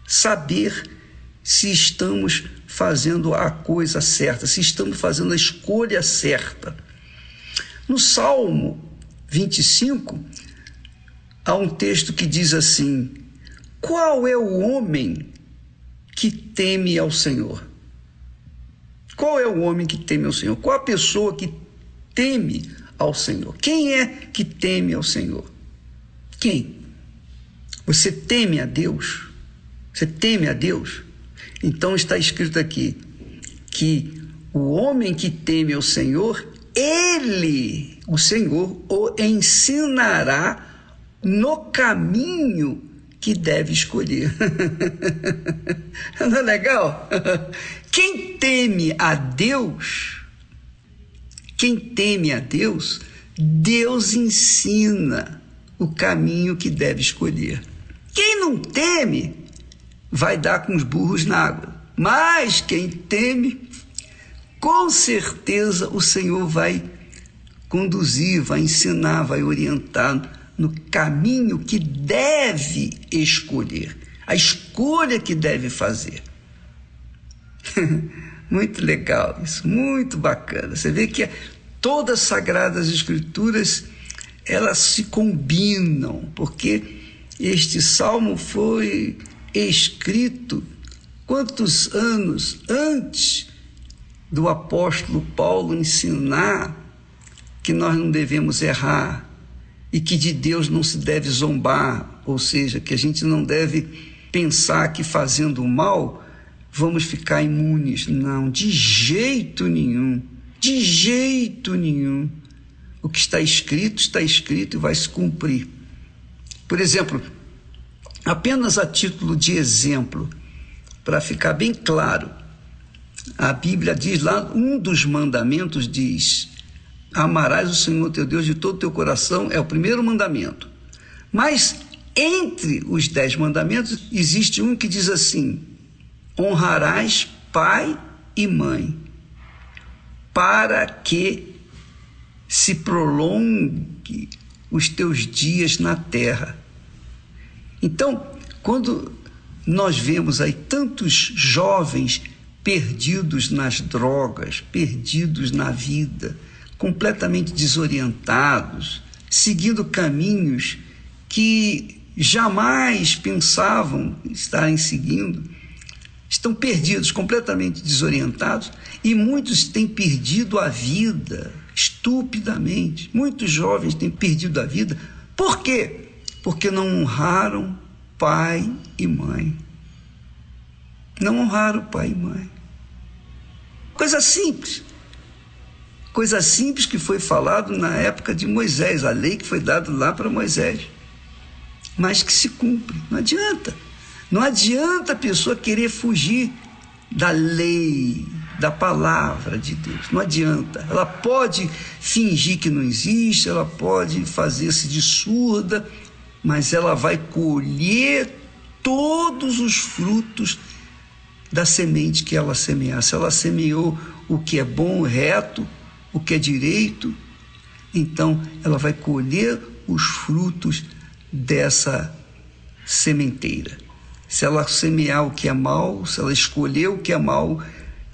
saber se estamos fazendo a coisa certa, se estamos fazendo a escolha certa? No Salmo 25, há um texto que diz assim: qual é o homem que teme ao Senhor? Qual é o homem que teme ao Senhor? Qual a pessoa que teme ao Senhor? Quem é que teme ao Senhor? Quem? Você teme a Deus? Você teme a Deus? Então está escrito aqui que o homem que teme ao Senhor, ele, o Senhor, o ensinará no caminho que deve escolher. Não é legal? Quem teme a Deus, quem teme a Deus, Deus ensina o caminho que deve escolher. Quem não teme, vai dar com os burros na água. Mas quem teme, com certeza o Senhor vai conduzir, vai ensinar, vai orientar no caminho que deve escolher, a escolha que deve fazer. muito legal isso, muito bacana. Você vê que todas as sagradas escrituras elas se combinam, porque este salmo foi escrito quantos anos antes do apóstolo Paulo ensinar que nós não devemos errar e que de Deus não se deve zombar, ou seja, que a gente não deve pensar que fazendo o mal vamos ficar imunes. Não, de jeito nenhum. De jeito nenhum. O que está escrito, está escrito e vai se cumprir. Por exemplo, apenas a título de exemplo, para ficar bem claro, a Bíblia diz lá, um dos mandamentos diz: Amarás o Senhor teu Deus de todo o teu coração, é o primeiro mandamento. Mas entre os dez mandamentos existe um que diz assim: honrarás pai e mãe, para que se prolongue os teus dias na terra. Então, quando nós vemos aí tantos jovens perdidos nas drogas, perdidos na vida, completamente desorientados, seguindo caminhos que jamais pensavam estarem seguindo, estão perdidos, completamente desorientados, e muitos têm perdido a vida estupidamente. Muitos jovens têm perdido a vida. Por quê? Porque não honraram pai e mãe. Não honraram pai e mãe. Coisa simples. Coisa simples que foi falado na época de Moisés, a lei que foi dada lá para Moisés. Mas que se cumpre. Não adianta. Não adianta a pessoa querer fugir da lei, da palavra de Deus. Não adianta. Ela pode fingir que não existe, ela pode fazer-se de surda, mas ela vai colher todos os frutos da semente que ela semear. Se ela semeou o que é bom, reto, o que é direito, então ela vai colher os frutos dessa sementeira. Se ela semear o que é mal, se ela escolher o que é mal,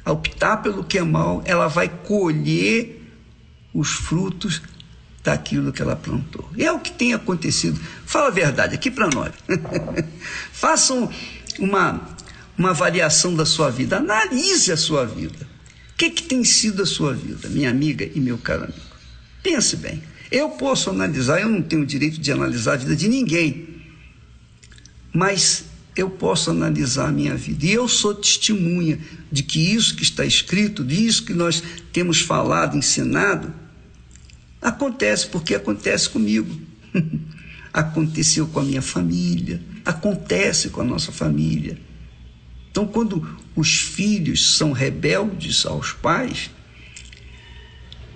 optar pelo que é mal, ela vai colher os frutos daquilo que ela plantou. É o que tem acontecido. Fala a verdade aqui para nós. Façam uma, uma avaliação da sua vida, analise a sua vida. O que, que tem sido a sua vida, minha amiga e meu caro amigo? Pense bem. Eu posso analisar, eu não tenho o direito de analisar a vida de ninguém, mas eu posso analisar a minha vida. E eu sou testemunha de que isso que está escrito, disso que nós temos falado, ensinado, acontece porque acontece comigo. Aconteceu com a minha família, acontece com a nossa família. Então, quando os filhos são rebeldes aos pais,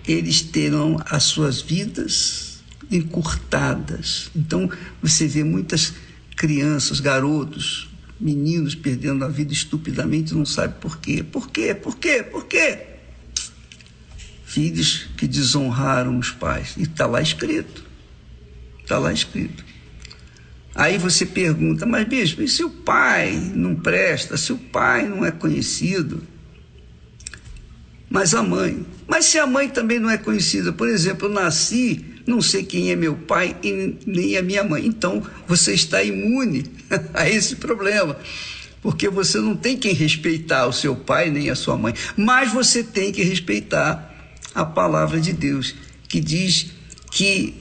eles terão as suas vidas encurtadas. Então, você vê muitas crianças, garotos, meninos perdendo a vida estupidamente, não sabe por quê. Por quê? Por quê? Por quê? Filhos que desonraram os pais. E está lá escrito. Está lá escrito. Aí você pergunta, mas bispo, e se o pai não presta, se o pai não é conhecido? Mas a mãe. Mas se a mãe também não é conhecida, por exemplo, eu nasci, não sei quem é meu pai e nem a minha mãe. Então você está imune a esse problema. Porque você não tem quem respeitar o seu pai nem a sua mãe, mas você tem que respeitar a palavra de Deus, que diz que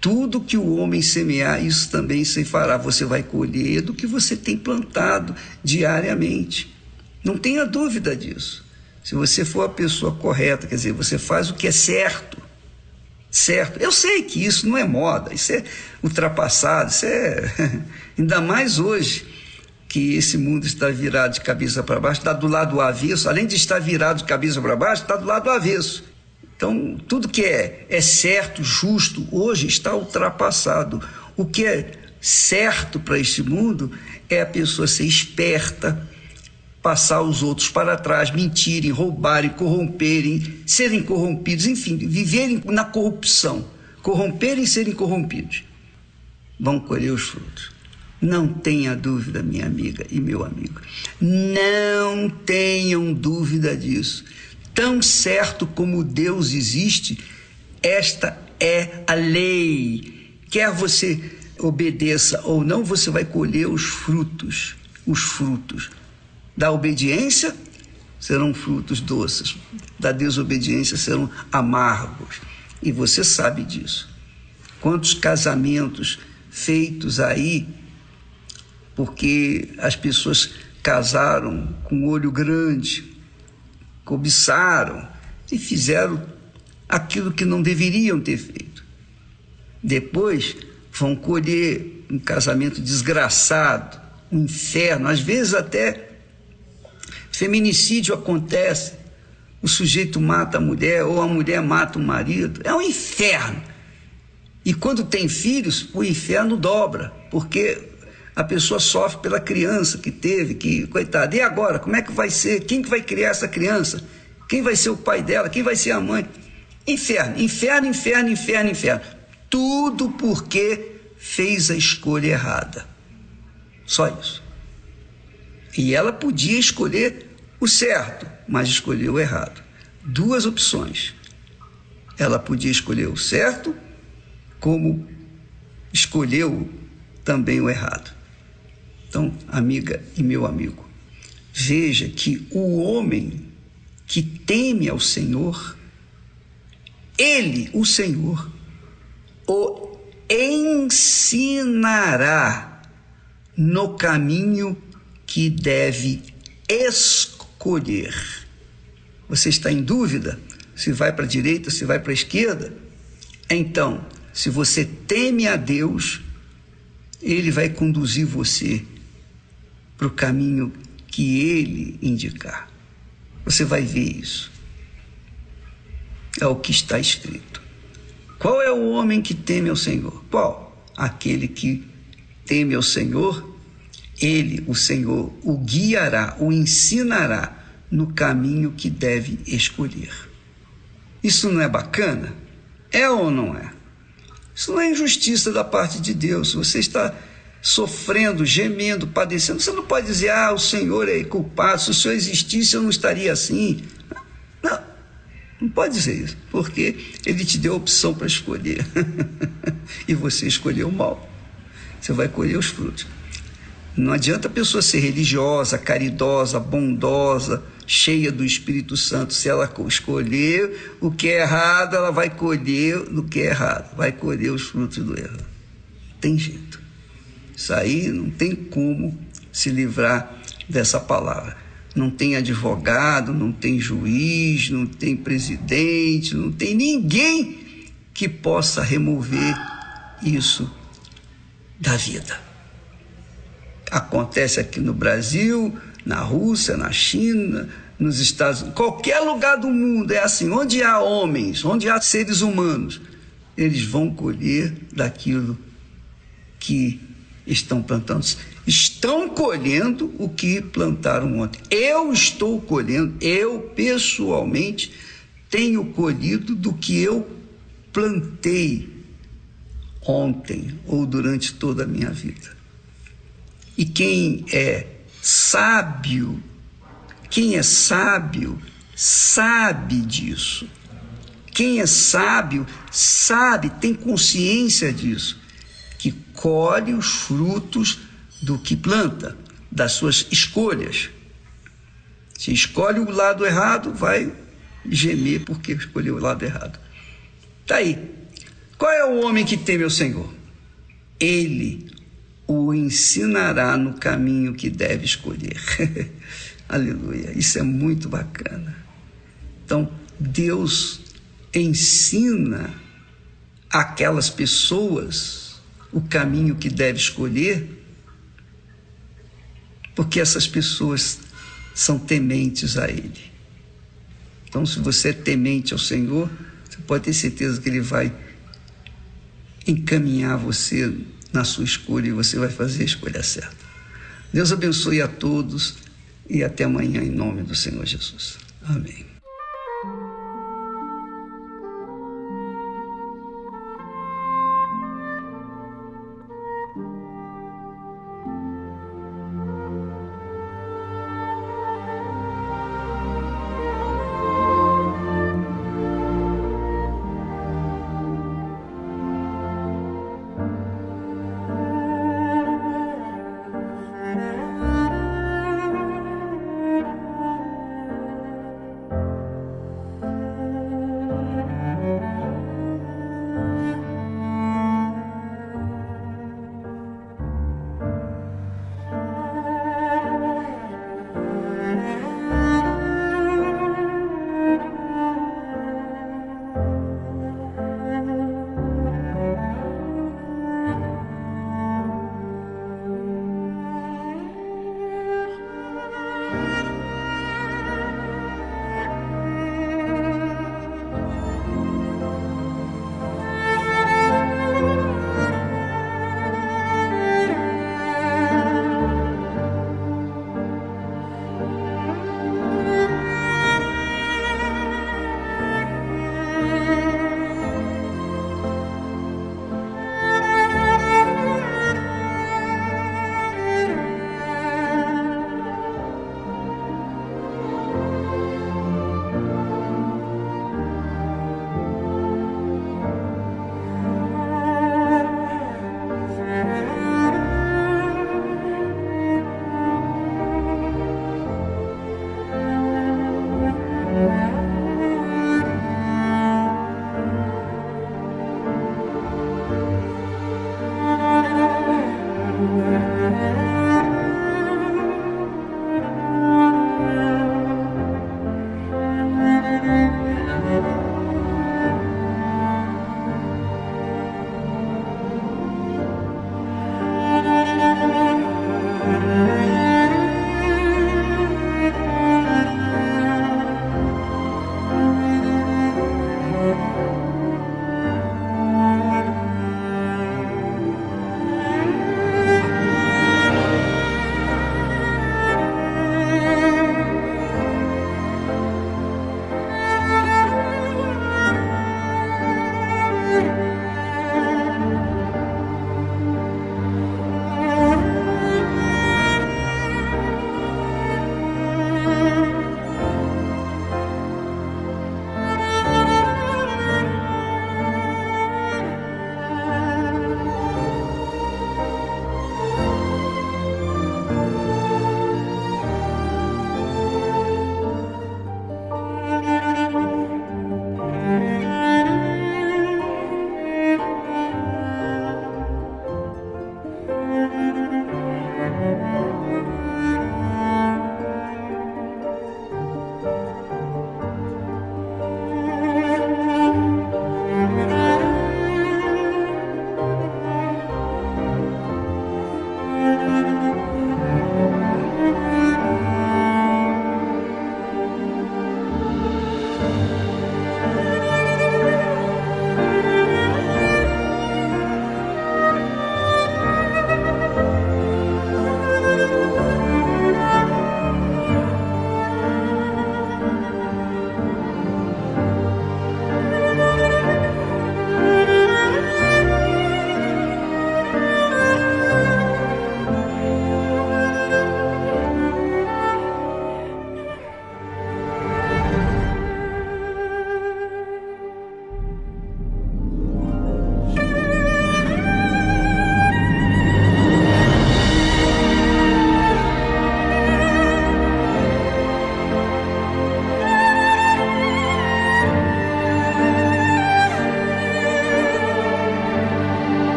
tudo que o homem semear, isso também se fará. Você vai colher do que você tem plantado diariamente. Não tenha dúvida disso. Se você for a pessoa correta, quer dizer, você faz o que é certo. Certo. Eu sei que isso não é moda, isso é ultrapassado, isso é. Ainda mais hoje, que esse mundo está virado de cabeça para baixo, está do lado avesso, além de estar virado de cabeça para baixo, está do lado avesso. Então, tudo que é, é certo, justo, hoje está ultrapassado. O que é certo para este mundo é a pessoa ser esperta, passar os outros para trás, mentirem, roubarem, corromperem, serem corrompidos, enfim, viverem na corrupção, corromperem e serem corrompidos. Vão colher os frutos. Não tenha dúvida, minha amiga e meu amigo. Não tenham dúvida disso. Tão certo como Deus existe, esta é a lei. Quer você obedeça ou não, você vai colher os frutos, os frutos da obediência serão frutos doces, da desobediência serão amargos. E você sabe disso. Quantos casamentos feitos aí porque as pessoas casaram com olho grande, cobiçaram e fizeram aquilo que não deveriam ter feito. Depois vão colher um casamento desgraçado, um inferno, às vezes até feminicídio acontece. O sujeito mata a mulher ou a mulher mata o marido. É um inferno. E quando tem filhos, o inferno dobra, porque a pessoa sofre pela criança que teve, que coitada. E agora, como é que vai ser? Quem que vai criar essa criança? Quem vai ser o pai dela? Quem vai ser a mãe? Inferno, inferno, inferno, inferno, inferno. Tudo porque fez a escolha errada. Só isso. E ela podia escolher o certo, mas escolheu o errado. Duas opções. Ela podia escolher o certo, como escolheu também o errado. Então, amiga e meu amigo, veja que o homem que teme ao Senhor, ele, o Senhor, o ensinará no caminho que deve escolher. Você está em dúvida se vai para a direita, se vai para a esquerda? Então, se você teme a Deus, Ele vai conduzir você para o caminho que Ele indicar. Você vai ver isso. É o que está escrito. Qual é o homem que teme ao Senhor? Qual? Aquele que teme ao Senhor, ele, o Senhor, o guiará, o ensinará no caminho que deve escolher. Isso não é bacana? É ou não é? Isso não é injustiça da parte de Deus. Você está sofrendo, gemendo, padecendo. Você não pode dizer, ah, o Senhor é culpado, se o Senhor existisse eu não estaria assim. Não, não pode dizer isso, porque Ele te deu a opção para escolher e você escolheu o mal. Você vai colher os frutos. Não adianta a pessoa ser religiosa, caridosa, bondosa, cheia do Espírito Santo. Se ela escolher o que é errado, ela vai colher o que é errado, vai colher os frutos do erro. Tem jeito. Isso aí não tem como se livrar dessa palavra. Não tem advogado, não tem juiz, não tem presidente, não tem ninguém que possa remover isso da vida. Acontece aqui no Brasil, na Rússia, na China, nos Estados Unidos, qualquer lugar do mundo é assim. Onde há homens, onde há seres humanos, eles vão colher daquilo que estão plantando. Estão colhendo o que plantaram ontem. Eu estou colhendo, eu pessoalmente tenho colhido do que eu plantei ontem ou durante toda a minha vida. E quem é sábio, quem é sábio, sabe disso. Quem é sábio, sabe, tem consciência disso, colhe os frutos do que planta, das suas escolhas. Se escolhe o lado errado, vai gemer porque escolheu o lado errado. Tá aí. Qual é o homem que teme ao Senhor? Ele o ensinará no caminho que deve escolher. Aleluia. Isso é muito bacana. Então, Deus ensina aquelas pessoas o caminho que deve escolher, porque essas pessoas são tementes a Ele. Então, se você é temente ao Senhor, você pode ter certeza que Ele vai encaminhar você na sua escolha e você vai fazer a escolha certa. Deus abençoe a todos e até amanhã em nome do Senhor Jesus. Amém.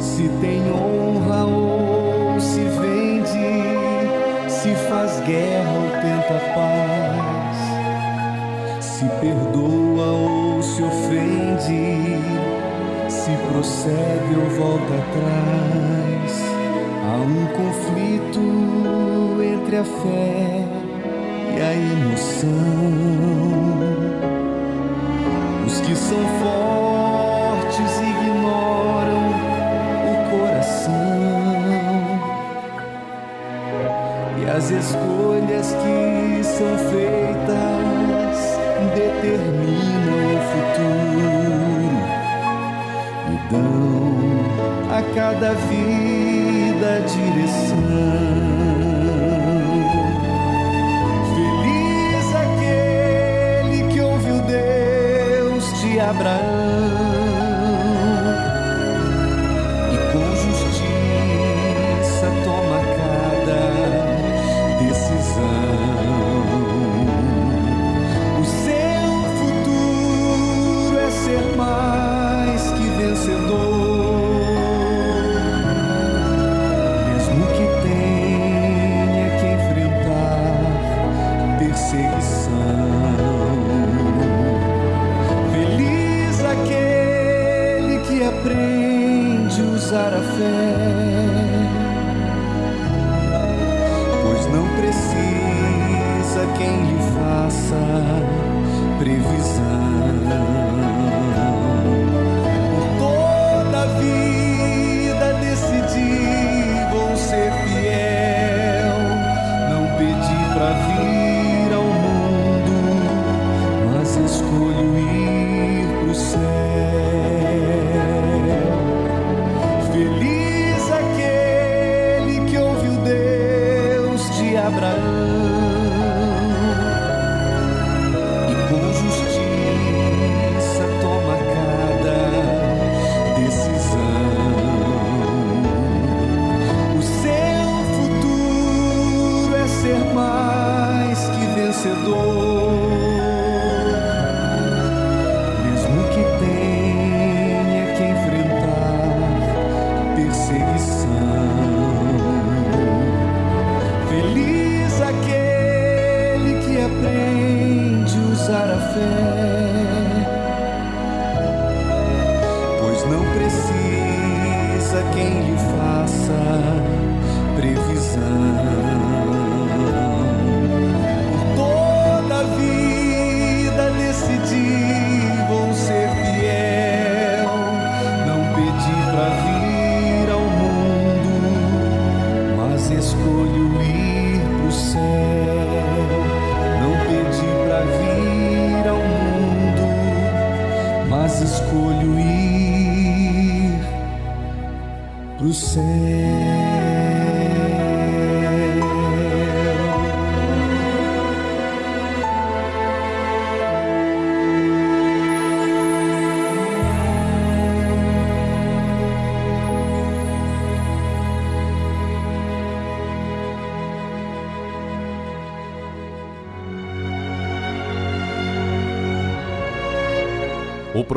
Se tem honra ou se vende, se faz guerra ou tenta paz, se perdoa ou se ofende, se prossegue ou volta atrás. Há um conflito entre a fé e a emoção. Os que são fortes escolhas que são feitas determinam o futuro e dão a cada vida direção.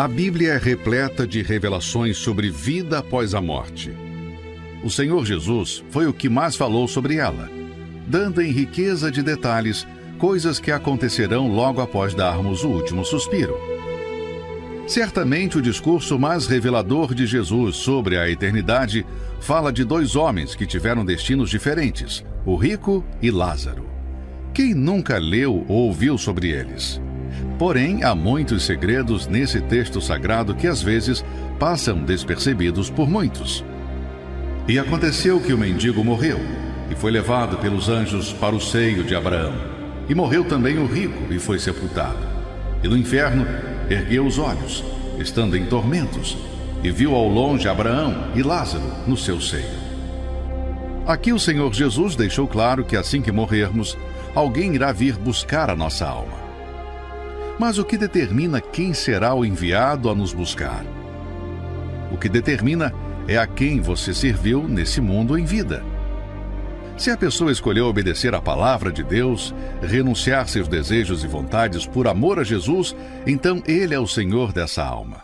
A Bíblia é repleta de revelações sobre vida após a morte. O Senhor Jesus foi o que mais falou sobre ela, dando em riqueza de detalhes coisas que acontecerão logo após darmos o último suspiro. Certamente o discurso mais revelador de Jesus sobre a eternidade fala de dois homens que tiveram destinos diferentes, o rico e Lázaro. Quem nunca leu ou ouviu sobre eles? Porém, há muitos segredos nesse texto sagrado que às vezes passam despercebidos por muitos. E aconteceu que o mendigo morreu e foi levado pelos anjos para o seio de Abraão. E morreu também o rico e foi sepultado. E no inferno ergueu os olhos, estando em tormentos, e viu ao longe Abraão e Lázaro no seu seio. Aqui o Senhor Jesus deixou claro que assim que morrermos, alguém irá vir buscar a nossa alma. Mas o que determina quem será o enviado a nos buscar? O que determina é a quem você serviu nesse mundo em vida. Se a pessoa escolheu obedecer à palavra de Deus, renunciar seus desejos e vontades por amor a Jesus, então Ele é o Senhor dessa alma.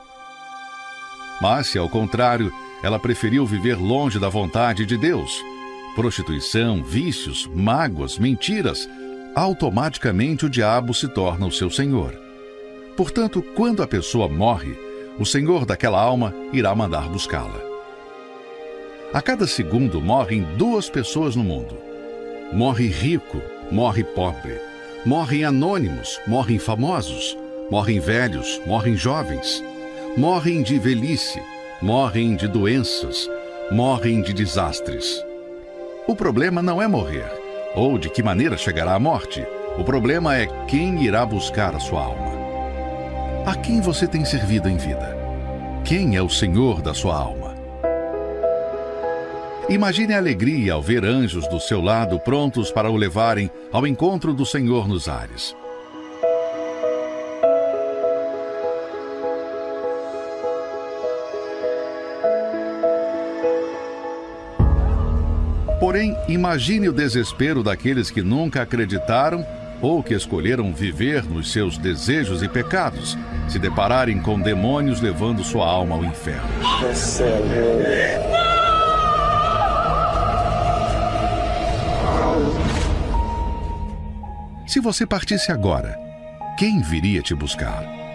Mas, se ao contrário, ela preferiu viver longe da vontade de Deus, prostituição, vícios, mágoas, mentiras, automaticamente o diabo se torna o seu senhor. Portanto, quando a pessoa morre, o senhor daquela alma irá mandar buscá-la. A cada segundo morrem duas pessoas no mundo. Morre rico, morre pobre. Morrem anônimos, morrem famosos. Morrem velhos, morrem jovens. Morrem de velhice, morrem de doenças, morrem de desastres. O problema não é morrer, ou de que maneira chegará a morte. O problema é quem irá buscar a sua alma. A quem você tem servido em vida? Quem é o Senhor da sua alma? Imagine a alegria ao ver anjos do seu lado prontos para o levarem ao encontro do Senhor nos ares. Porém, imagine o desespero daqueles que nunca acreditaram ou que escolheram viver nos seus desejos e pecados, se depararem com demônios levando sua alma ao inferno. Se você partisse agora, quem viria te buscar?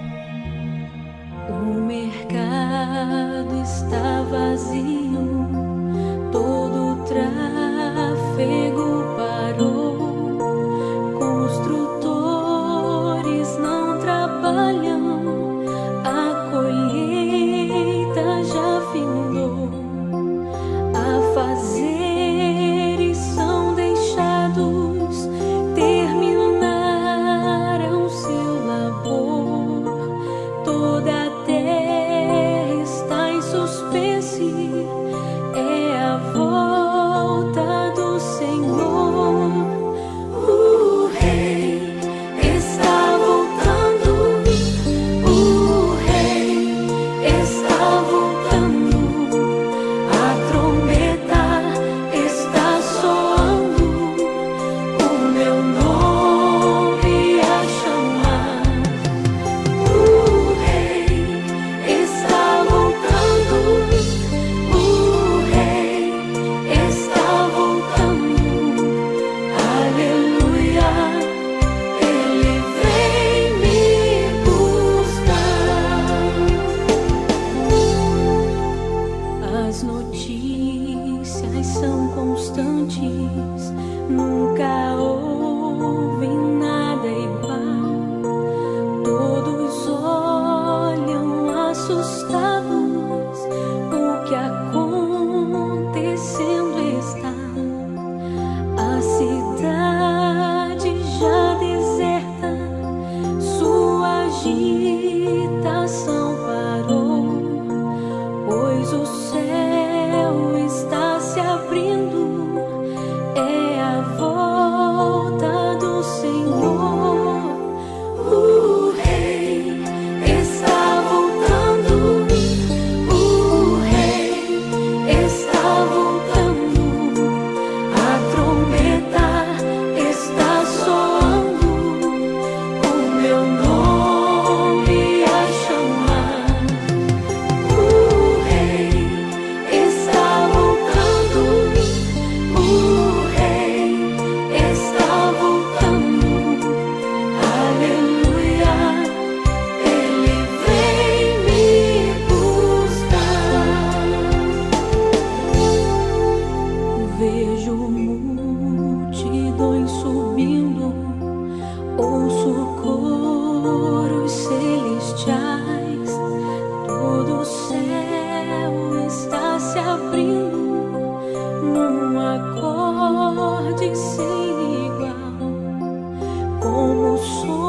无所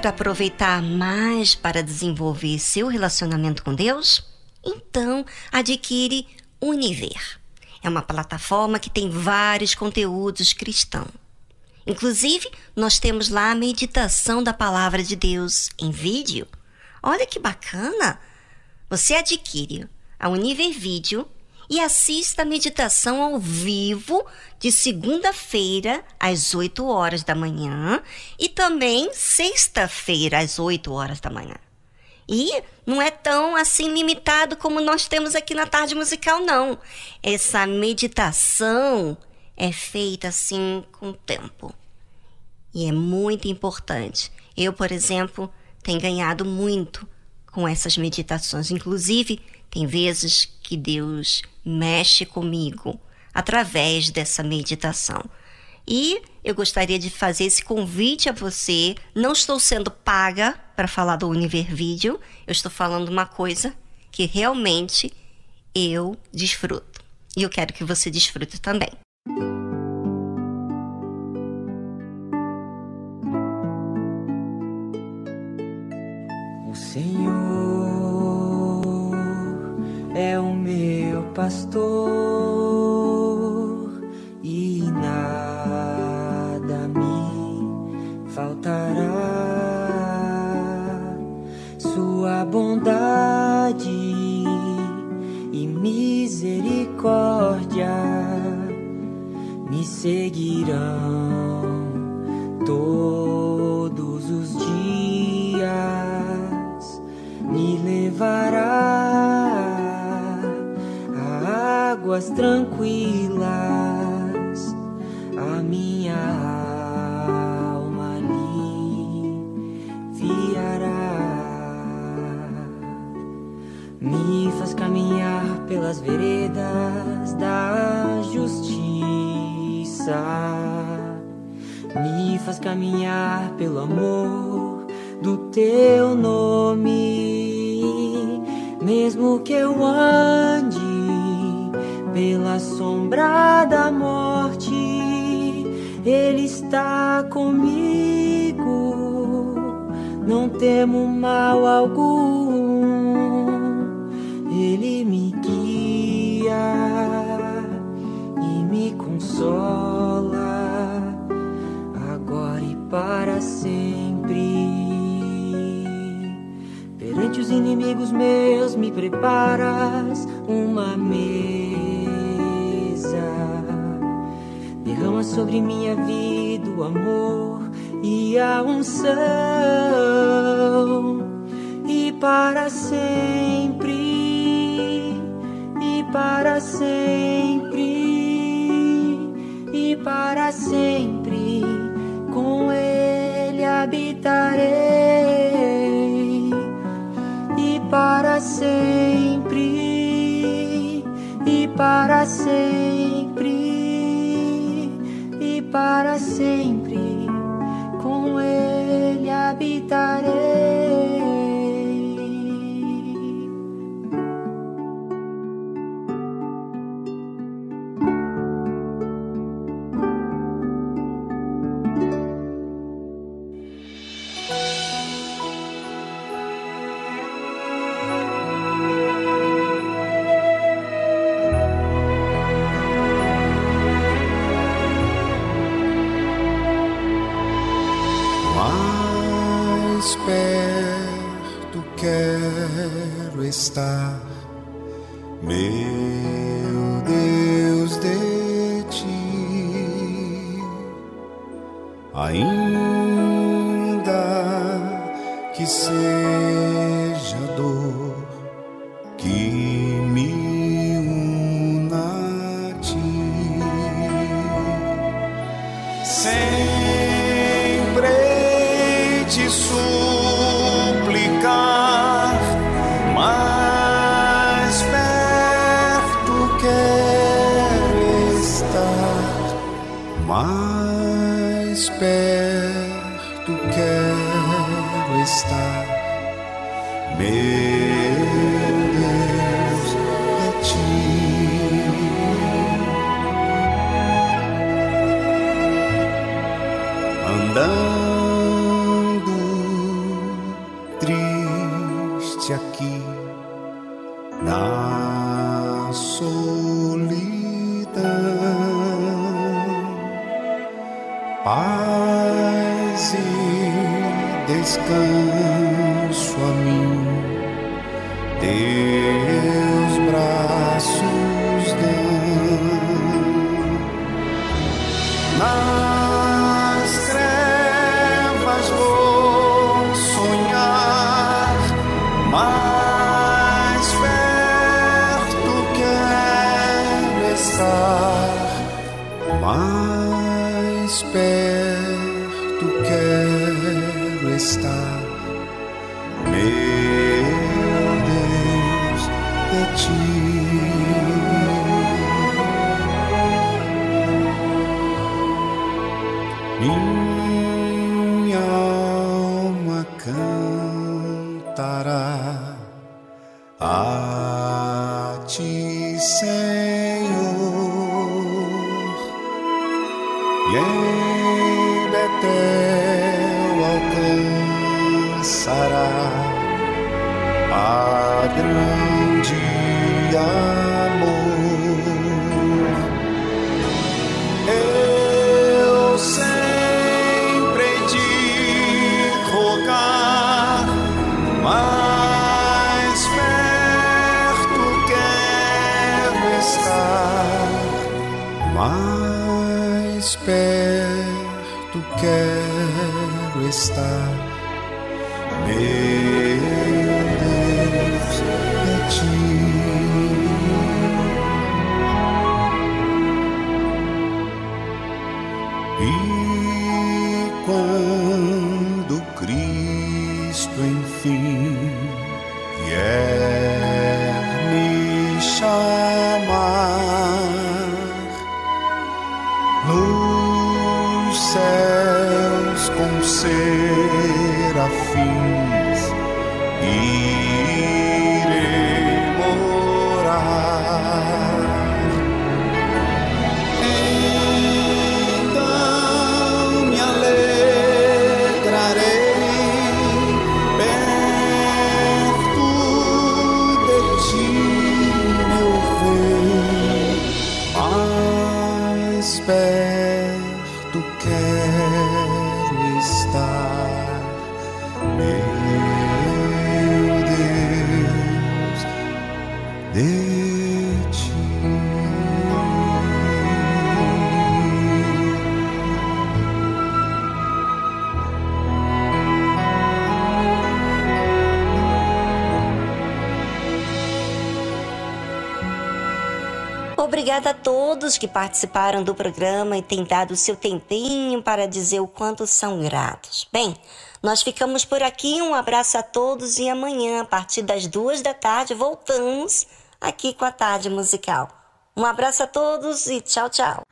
quer aproveitar mais para desenvolver seu relacionamento com Deus? Então, adquire Univer. É uma plataforma que tem vários conteúdos cristãos. Inclusive, nós temos lá a meditação da palavra de Deus em vídeo. Olha que bacana! Você adquire a Univer Vídeo e assista a meditação ao vivo de segunda-feira às 8 horas da manhã e também sexta-feira às 8 horas da manhã. E não é tão assim limitado como nós temos aqui na tarde musical, não. Essa meditação é feita assim com tempo. E é muito importante. Eu, por exemplo, tenho ganhado muito com essas meditações. Inclusive, tem vezes que Deus mexe comigo através dessa meditação. E eu gostaria de fazer esse convite a você. Não estou sendo paga para falar do Univer Vídeo, eu estou falando uma coisa que realmente eu desfruto. E eu quero que você desfrute também. Pastor e nada me faltará. Sua bondade e misericórdia me seguirão todos os dias me levará águas tranquilas, a minha alma aliviará. Me faz caminhar pelas veredas da justiça. Me faz caminhar pelo amor do teu nome, mesmo que eu ande pela sombra da morte, Ele está comigo, não temo mal algum, Ele me guia e me consola agora e para sempre. Perante os inimigos meus, me preparas uma mesa. Derrama sobre minha vida o amor e a unção, e para sempre, e para sempre, e para sempre, com Ele habitarei. E para sempre, para sempre, e para sempre, com Ele Obrigada a todos que participaram do programa e têm dado o seu tempinho para dizer o quanto são gratos. Bem, nós ficamos por aqui. Um abraço a todos e amanhã, a partir das duas da tarde, voltamos aqui com a Tarde Musical. Um abraço a todos e tchau, tchau.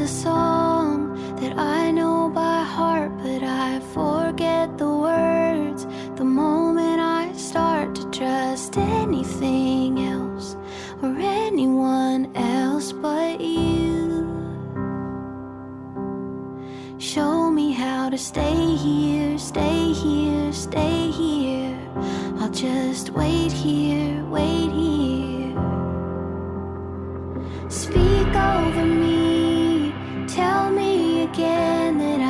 A song that I know by heart, but I forget the words the moment I start to trust anything else or anyone else but you. Show me how to stay here, stay here, stay here. I'll just wait here, wait here. Speak over me, tell me again that I'm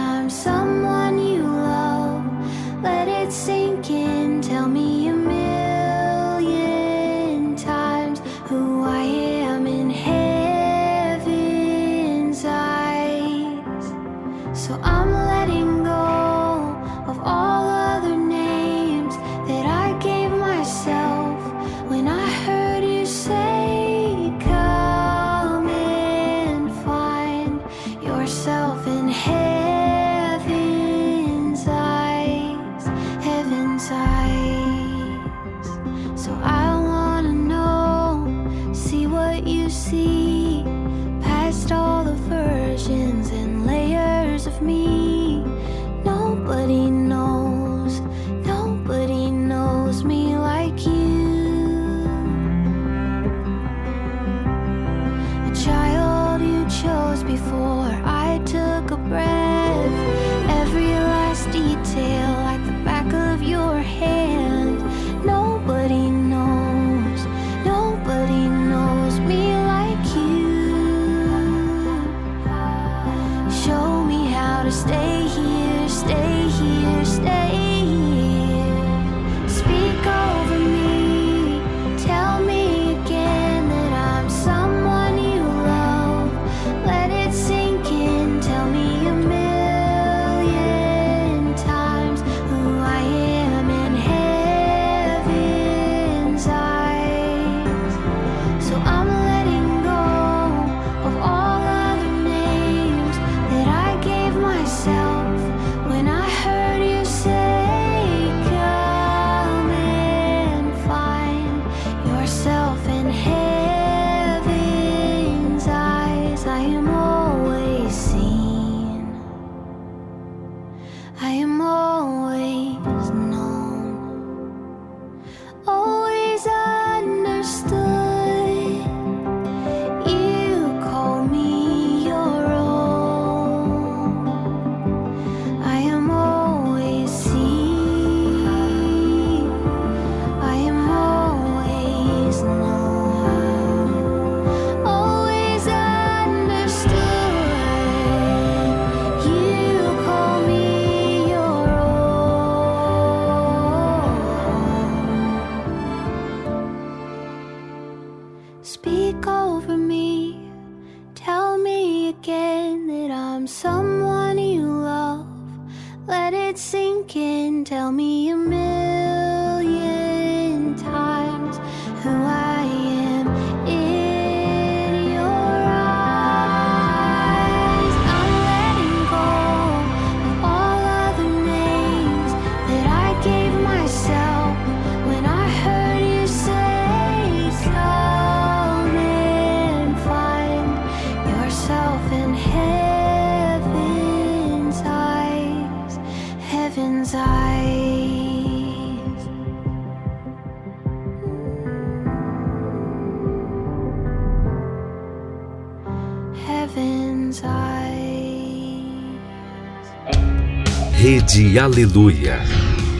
Rede Aleluia.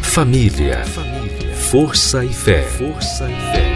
Família. Força e fé. Força e fé.